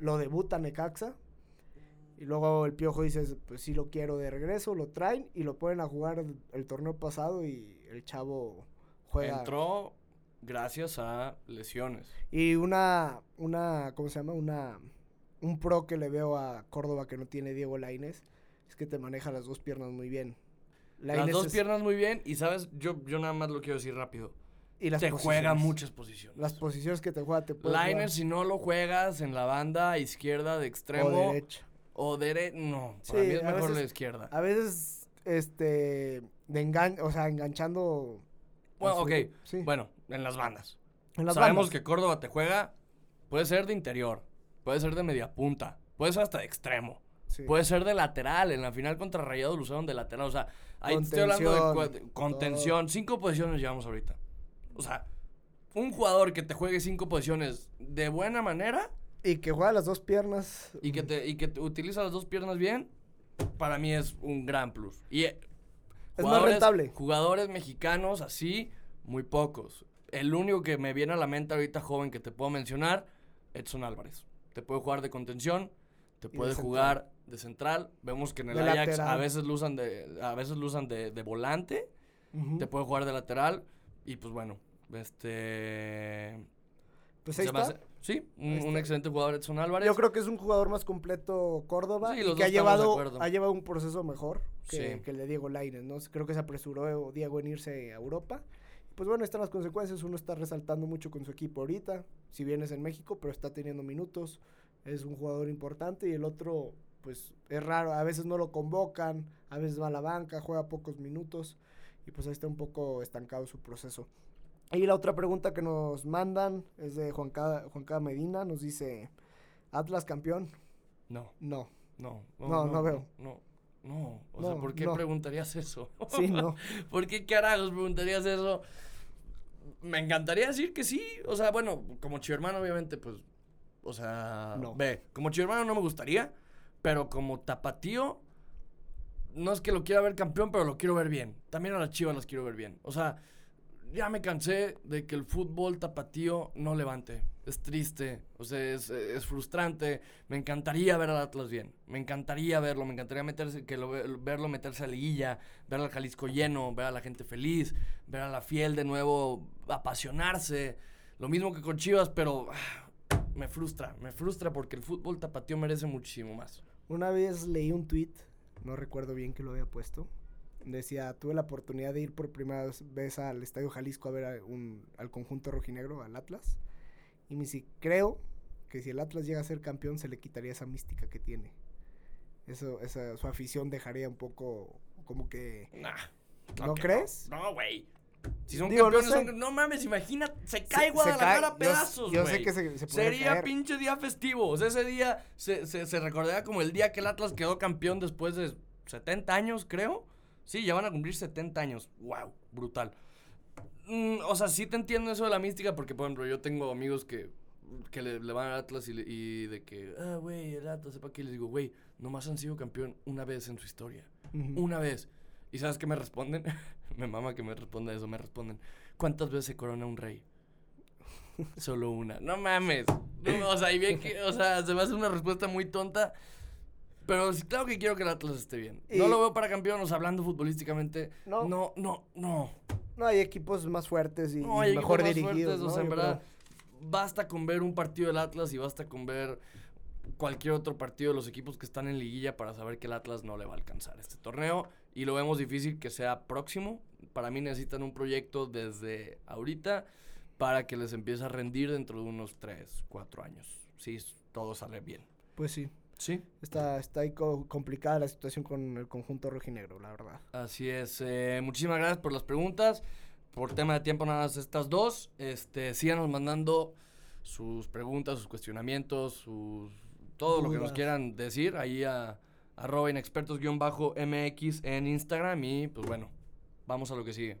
Lo debuta Necaxa. Y luego el Piojo dice, pues sí lo quiero de regreso, lo traen y lo ponen a jugar el, torneo pasado y el chavo juega. Entró gracias a lesiones. Y una, una, ¿cómo se llama? Una, un pro que le veo a Córdoba que no tiene Diego Laines es que te maneja las dos piernas muy bien. las dos es- piernas muy bien y sabes, yo, yo nada más lo quiero decir rápido. Y las te juega muchas posiciones. Las posiciones que te juega te puede Liner, si no lo juegas en la banda izquierda de extremo o derecha. o derecha, no, para Sí, mí es mejor veces- la izquierda. A veces, este, de engan o sea, enganchando. Bueno, ok, Sí, bueno, en las bandas. en las Sabemos bandas. que Córdoba te juega, puede ser de interior, puede ser de media punta, puede ser hasta de extremo. Sí. Puede ser de lateral. En la final contra Rayados lo usaron de lateral. O sea, ahí te estoy hablando Contención, de contención. Cinco posiciones llevamos ahorita. O sea, un jugador que te juegue cinco posiciones de buena manera Y que juega las dos piernas. y que te, y que te utiliza las dos piernas bien, para mí es un gran plus. Y eh, Es más rentable. Jugadores mexicanos así, muy pocos. El único que me viene a la mente ahorita joven que te puedo mencionar, Edson Álvarez. Te puede jugar de contención, te de puede central. jugar de central. Vemos que en el De Ajax a veces lo usan de, a veces lo usan de, de volante, te puede jugar de lateral y pues bueno, este Pues ahí está. hace- sí, un, Ahí un está. excelente jugador Edson Álvarez. Yo creo que es un jugador más completo Córdoba Sí, y que ha llevado, ha llevado un proceso mejor que, Sí. que el de Diego Lainez, ¿no? Creo que se apresuró Diego en irse a Europa. Pues bueno, están las consecuencias. Uno está resaltando mucho con su equipo ahorita, si bien es en México, pero está teniendo minutos. Es un jugador importante y el otro, pues es raro. A veces no lo convocan, a veces va a la banca, juega pocos minutos y pues ahí está un poco estancado su proceso. Y la otra pregunta que nos mandan es de Juan Cada, Juan Cada Medina. Nos dice, Atlas campeón. No, No. no, No, no veo. No, no. O sea, No, ¿por qué no. preguntarías eso? Sí, no. (laughs) ¿Por qué carajos preguntarías eso? Me encantaría decir que sí. O sea, bueno, como hermano obviamente, pues. O sea, No. ve, como hermano no me gustaría, pero como tapatío, no es que lo quiera ver campeón, pero lo quiero ver bien. También a las chivas las quiero ver bien. O sea, ya me cansé de que el fútbol tapatío no levante. Es triste, o sea, es, es frustrante. Me encantaría ver al Atlas bien. Me encantaría verlo, me encantaría meterse, que lo, ve- verlo meterse a liguilla, ver al Jalisco lleno, ver a la gente feliz, ver a la fiel de nuevo apasionarse. Lo mismo que con Chivas, pero ah, me frustra, me frustra porque el fútbol tapatío merece muchísimo más. Una vez leí un tweet, no recuerdo bien que lo había puesto. Decía, tuve la oportunidad de ir por primera vez al Estadio Jalisco a ver a un- al conjunto rojinegro, al Atlas. Y me dice, creo que si el Atlas llega a ser campeón se le quitaría esa mística que tiene. Eso, esa, su afición dejaría un poco como que... Nah, ¿No que crees? No, güey. Si son Digo, no campeones, sé. son- no mames, imagina, se se- cae se Guadalajara cae. a pedazos, Yo, güey. yo sé que se, se podría Sería caer. pinche día festivo. O sea, ese día se, se, se recordaría como el día que el Atlas quedó campeón después de 70 años, creo. Sí, ya van a cumplir 70 años. Wow, brutal. Mm, o sea, sí te entiendo eso de la mística porque, por ejemplo, yo tengo amigos que, que le, le van al Atlas y, le- y de que, ah, güey, el Atlas, sepa que les digo, güey, nomás han sido campeón una vez en su historia. Ujú. Una vez. ¿Y sabes qué me responden? (laughs) (laughs) me mama que me responda eso. Me responden. ¿Cuántas veces se corona un rey? (laughs) Solo una. No mames. No, o sea, y bien que, o sea, se me hace una respuesta muy tonta. Pero sí, claro que quiero que el Atlas esté bien. No lo veo para campeón, o sea, hablando futbolísticamente. No. No, no, no. No, hay equipos más fuertes y, No, mejor más dirigidos. fuertes, o ¿no? sea, en verdad, creo. basta con ver un partido del Atlas y basta con ver cualquier otro partido de los equipos que están en liguilla para saber que el Atlas no le va a alcanzar este torneo y lo vemos difícil que sea próximo. Para mí necesitan un proyecto desde ahorita para que les empiece a rendir dentro de unos 3, 4 años. Si todo sale bien. Pues sí. Sí. Está, está ahí co- complicada la situación con el conjunto rojinegro, la verdad. Así es. eh, muchísimas gracias por las preguntas. Por tema de tiempo, nada más estas dos. Este, síganos mandando sus preguntas, sus cuestionamientos, sus todo lo que nos Dudas. quieran decir ahí a arroba inexpertos-mx en Instagram. Y pues bueno, vamos a lo que sigue.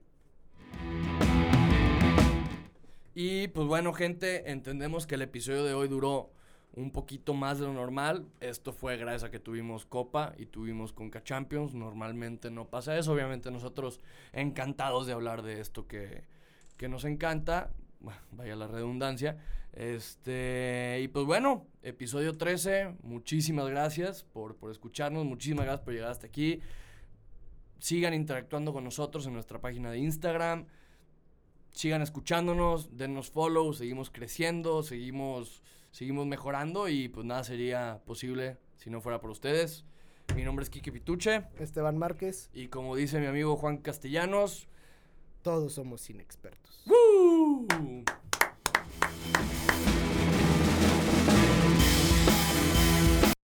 Y pues bueno, gente, entendemos que el episodio de hoy duró un poquito más de lo normal. Esto fue gracias a que tuvimos Copa y tuvimos Conca Champions. Normalmente no pasa eso. Obviamente nosotros encantados de hablar de esto que, que nos encanta. Bueno, Vaya la redundancia. Este, y pues bueno, episodio 13. Muchísimas gracias por, por escucharnos. Muchísimas gracias por llegar hasta aquí. Sigan interactuando con nosotros en nuestra página de Instagram. sigan escuchándonos, denos follow, seguimos creciendo, seguimos, seguimos mejorando y pues nada sería posible si no fuera por ustedes. Mi nombre es Kike Pituche Esteban Márquez, y como dice mi amigo Juan Castellanos, todos somos inexpertos. ¡Woo!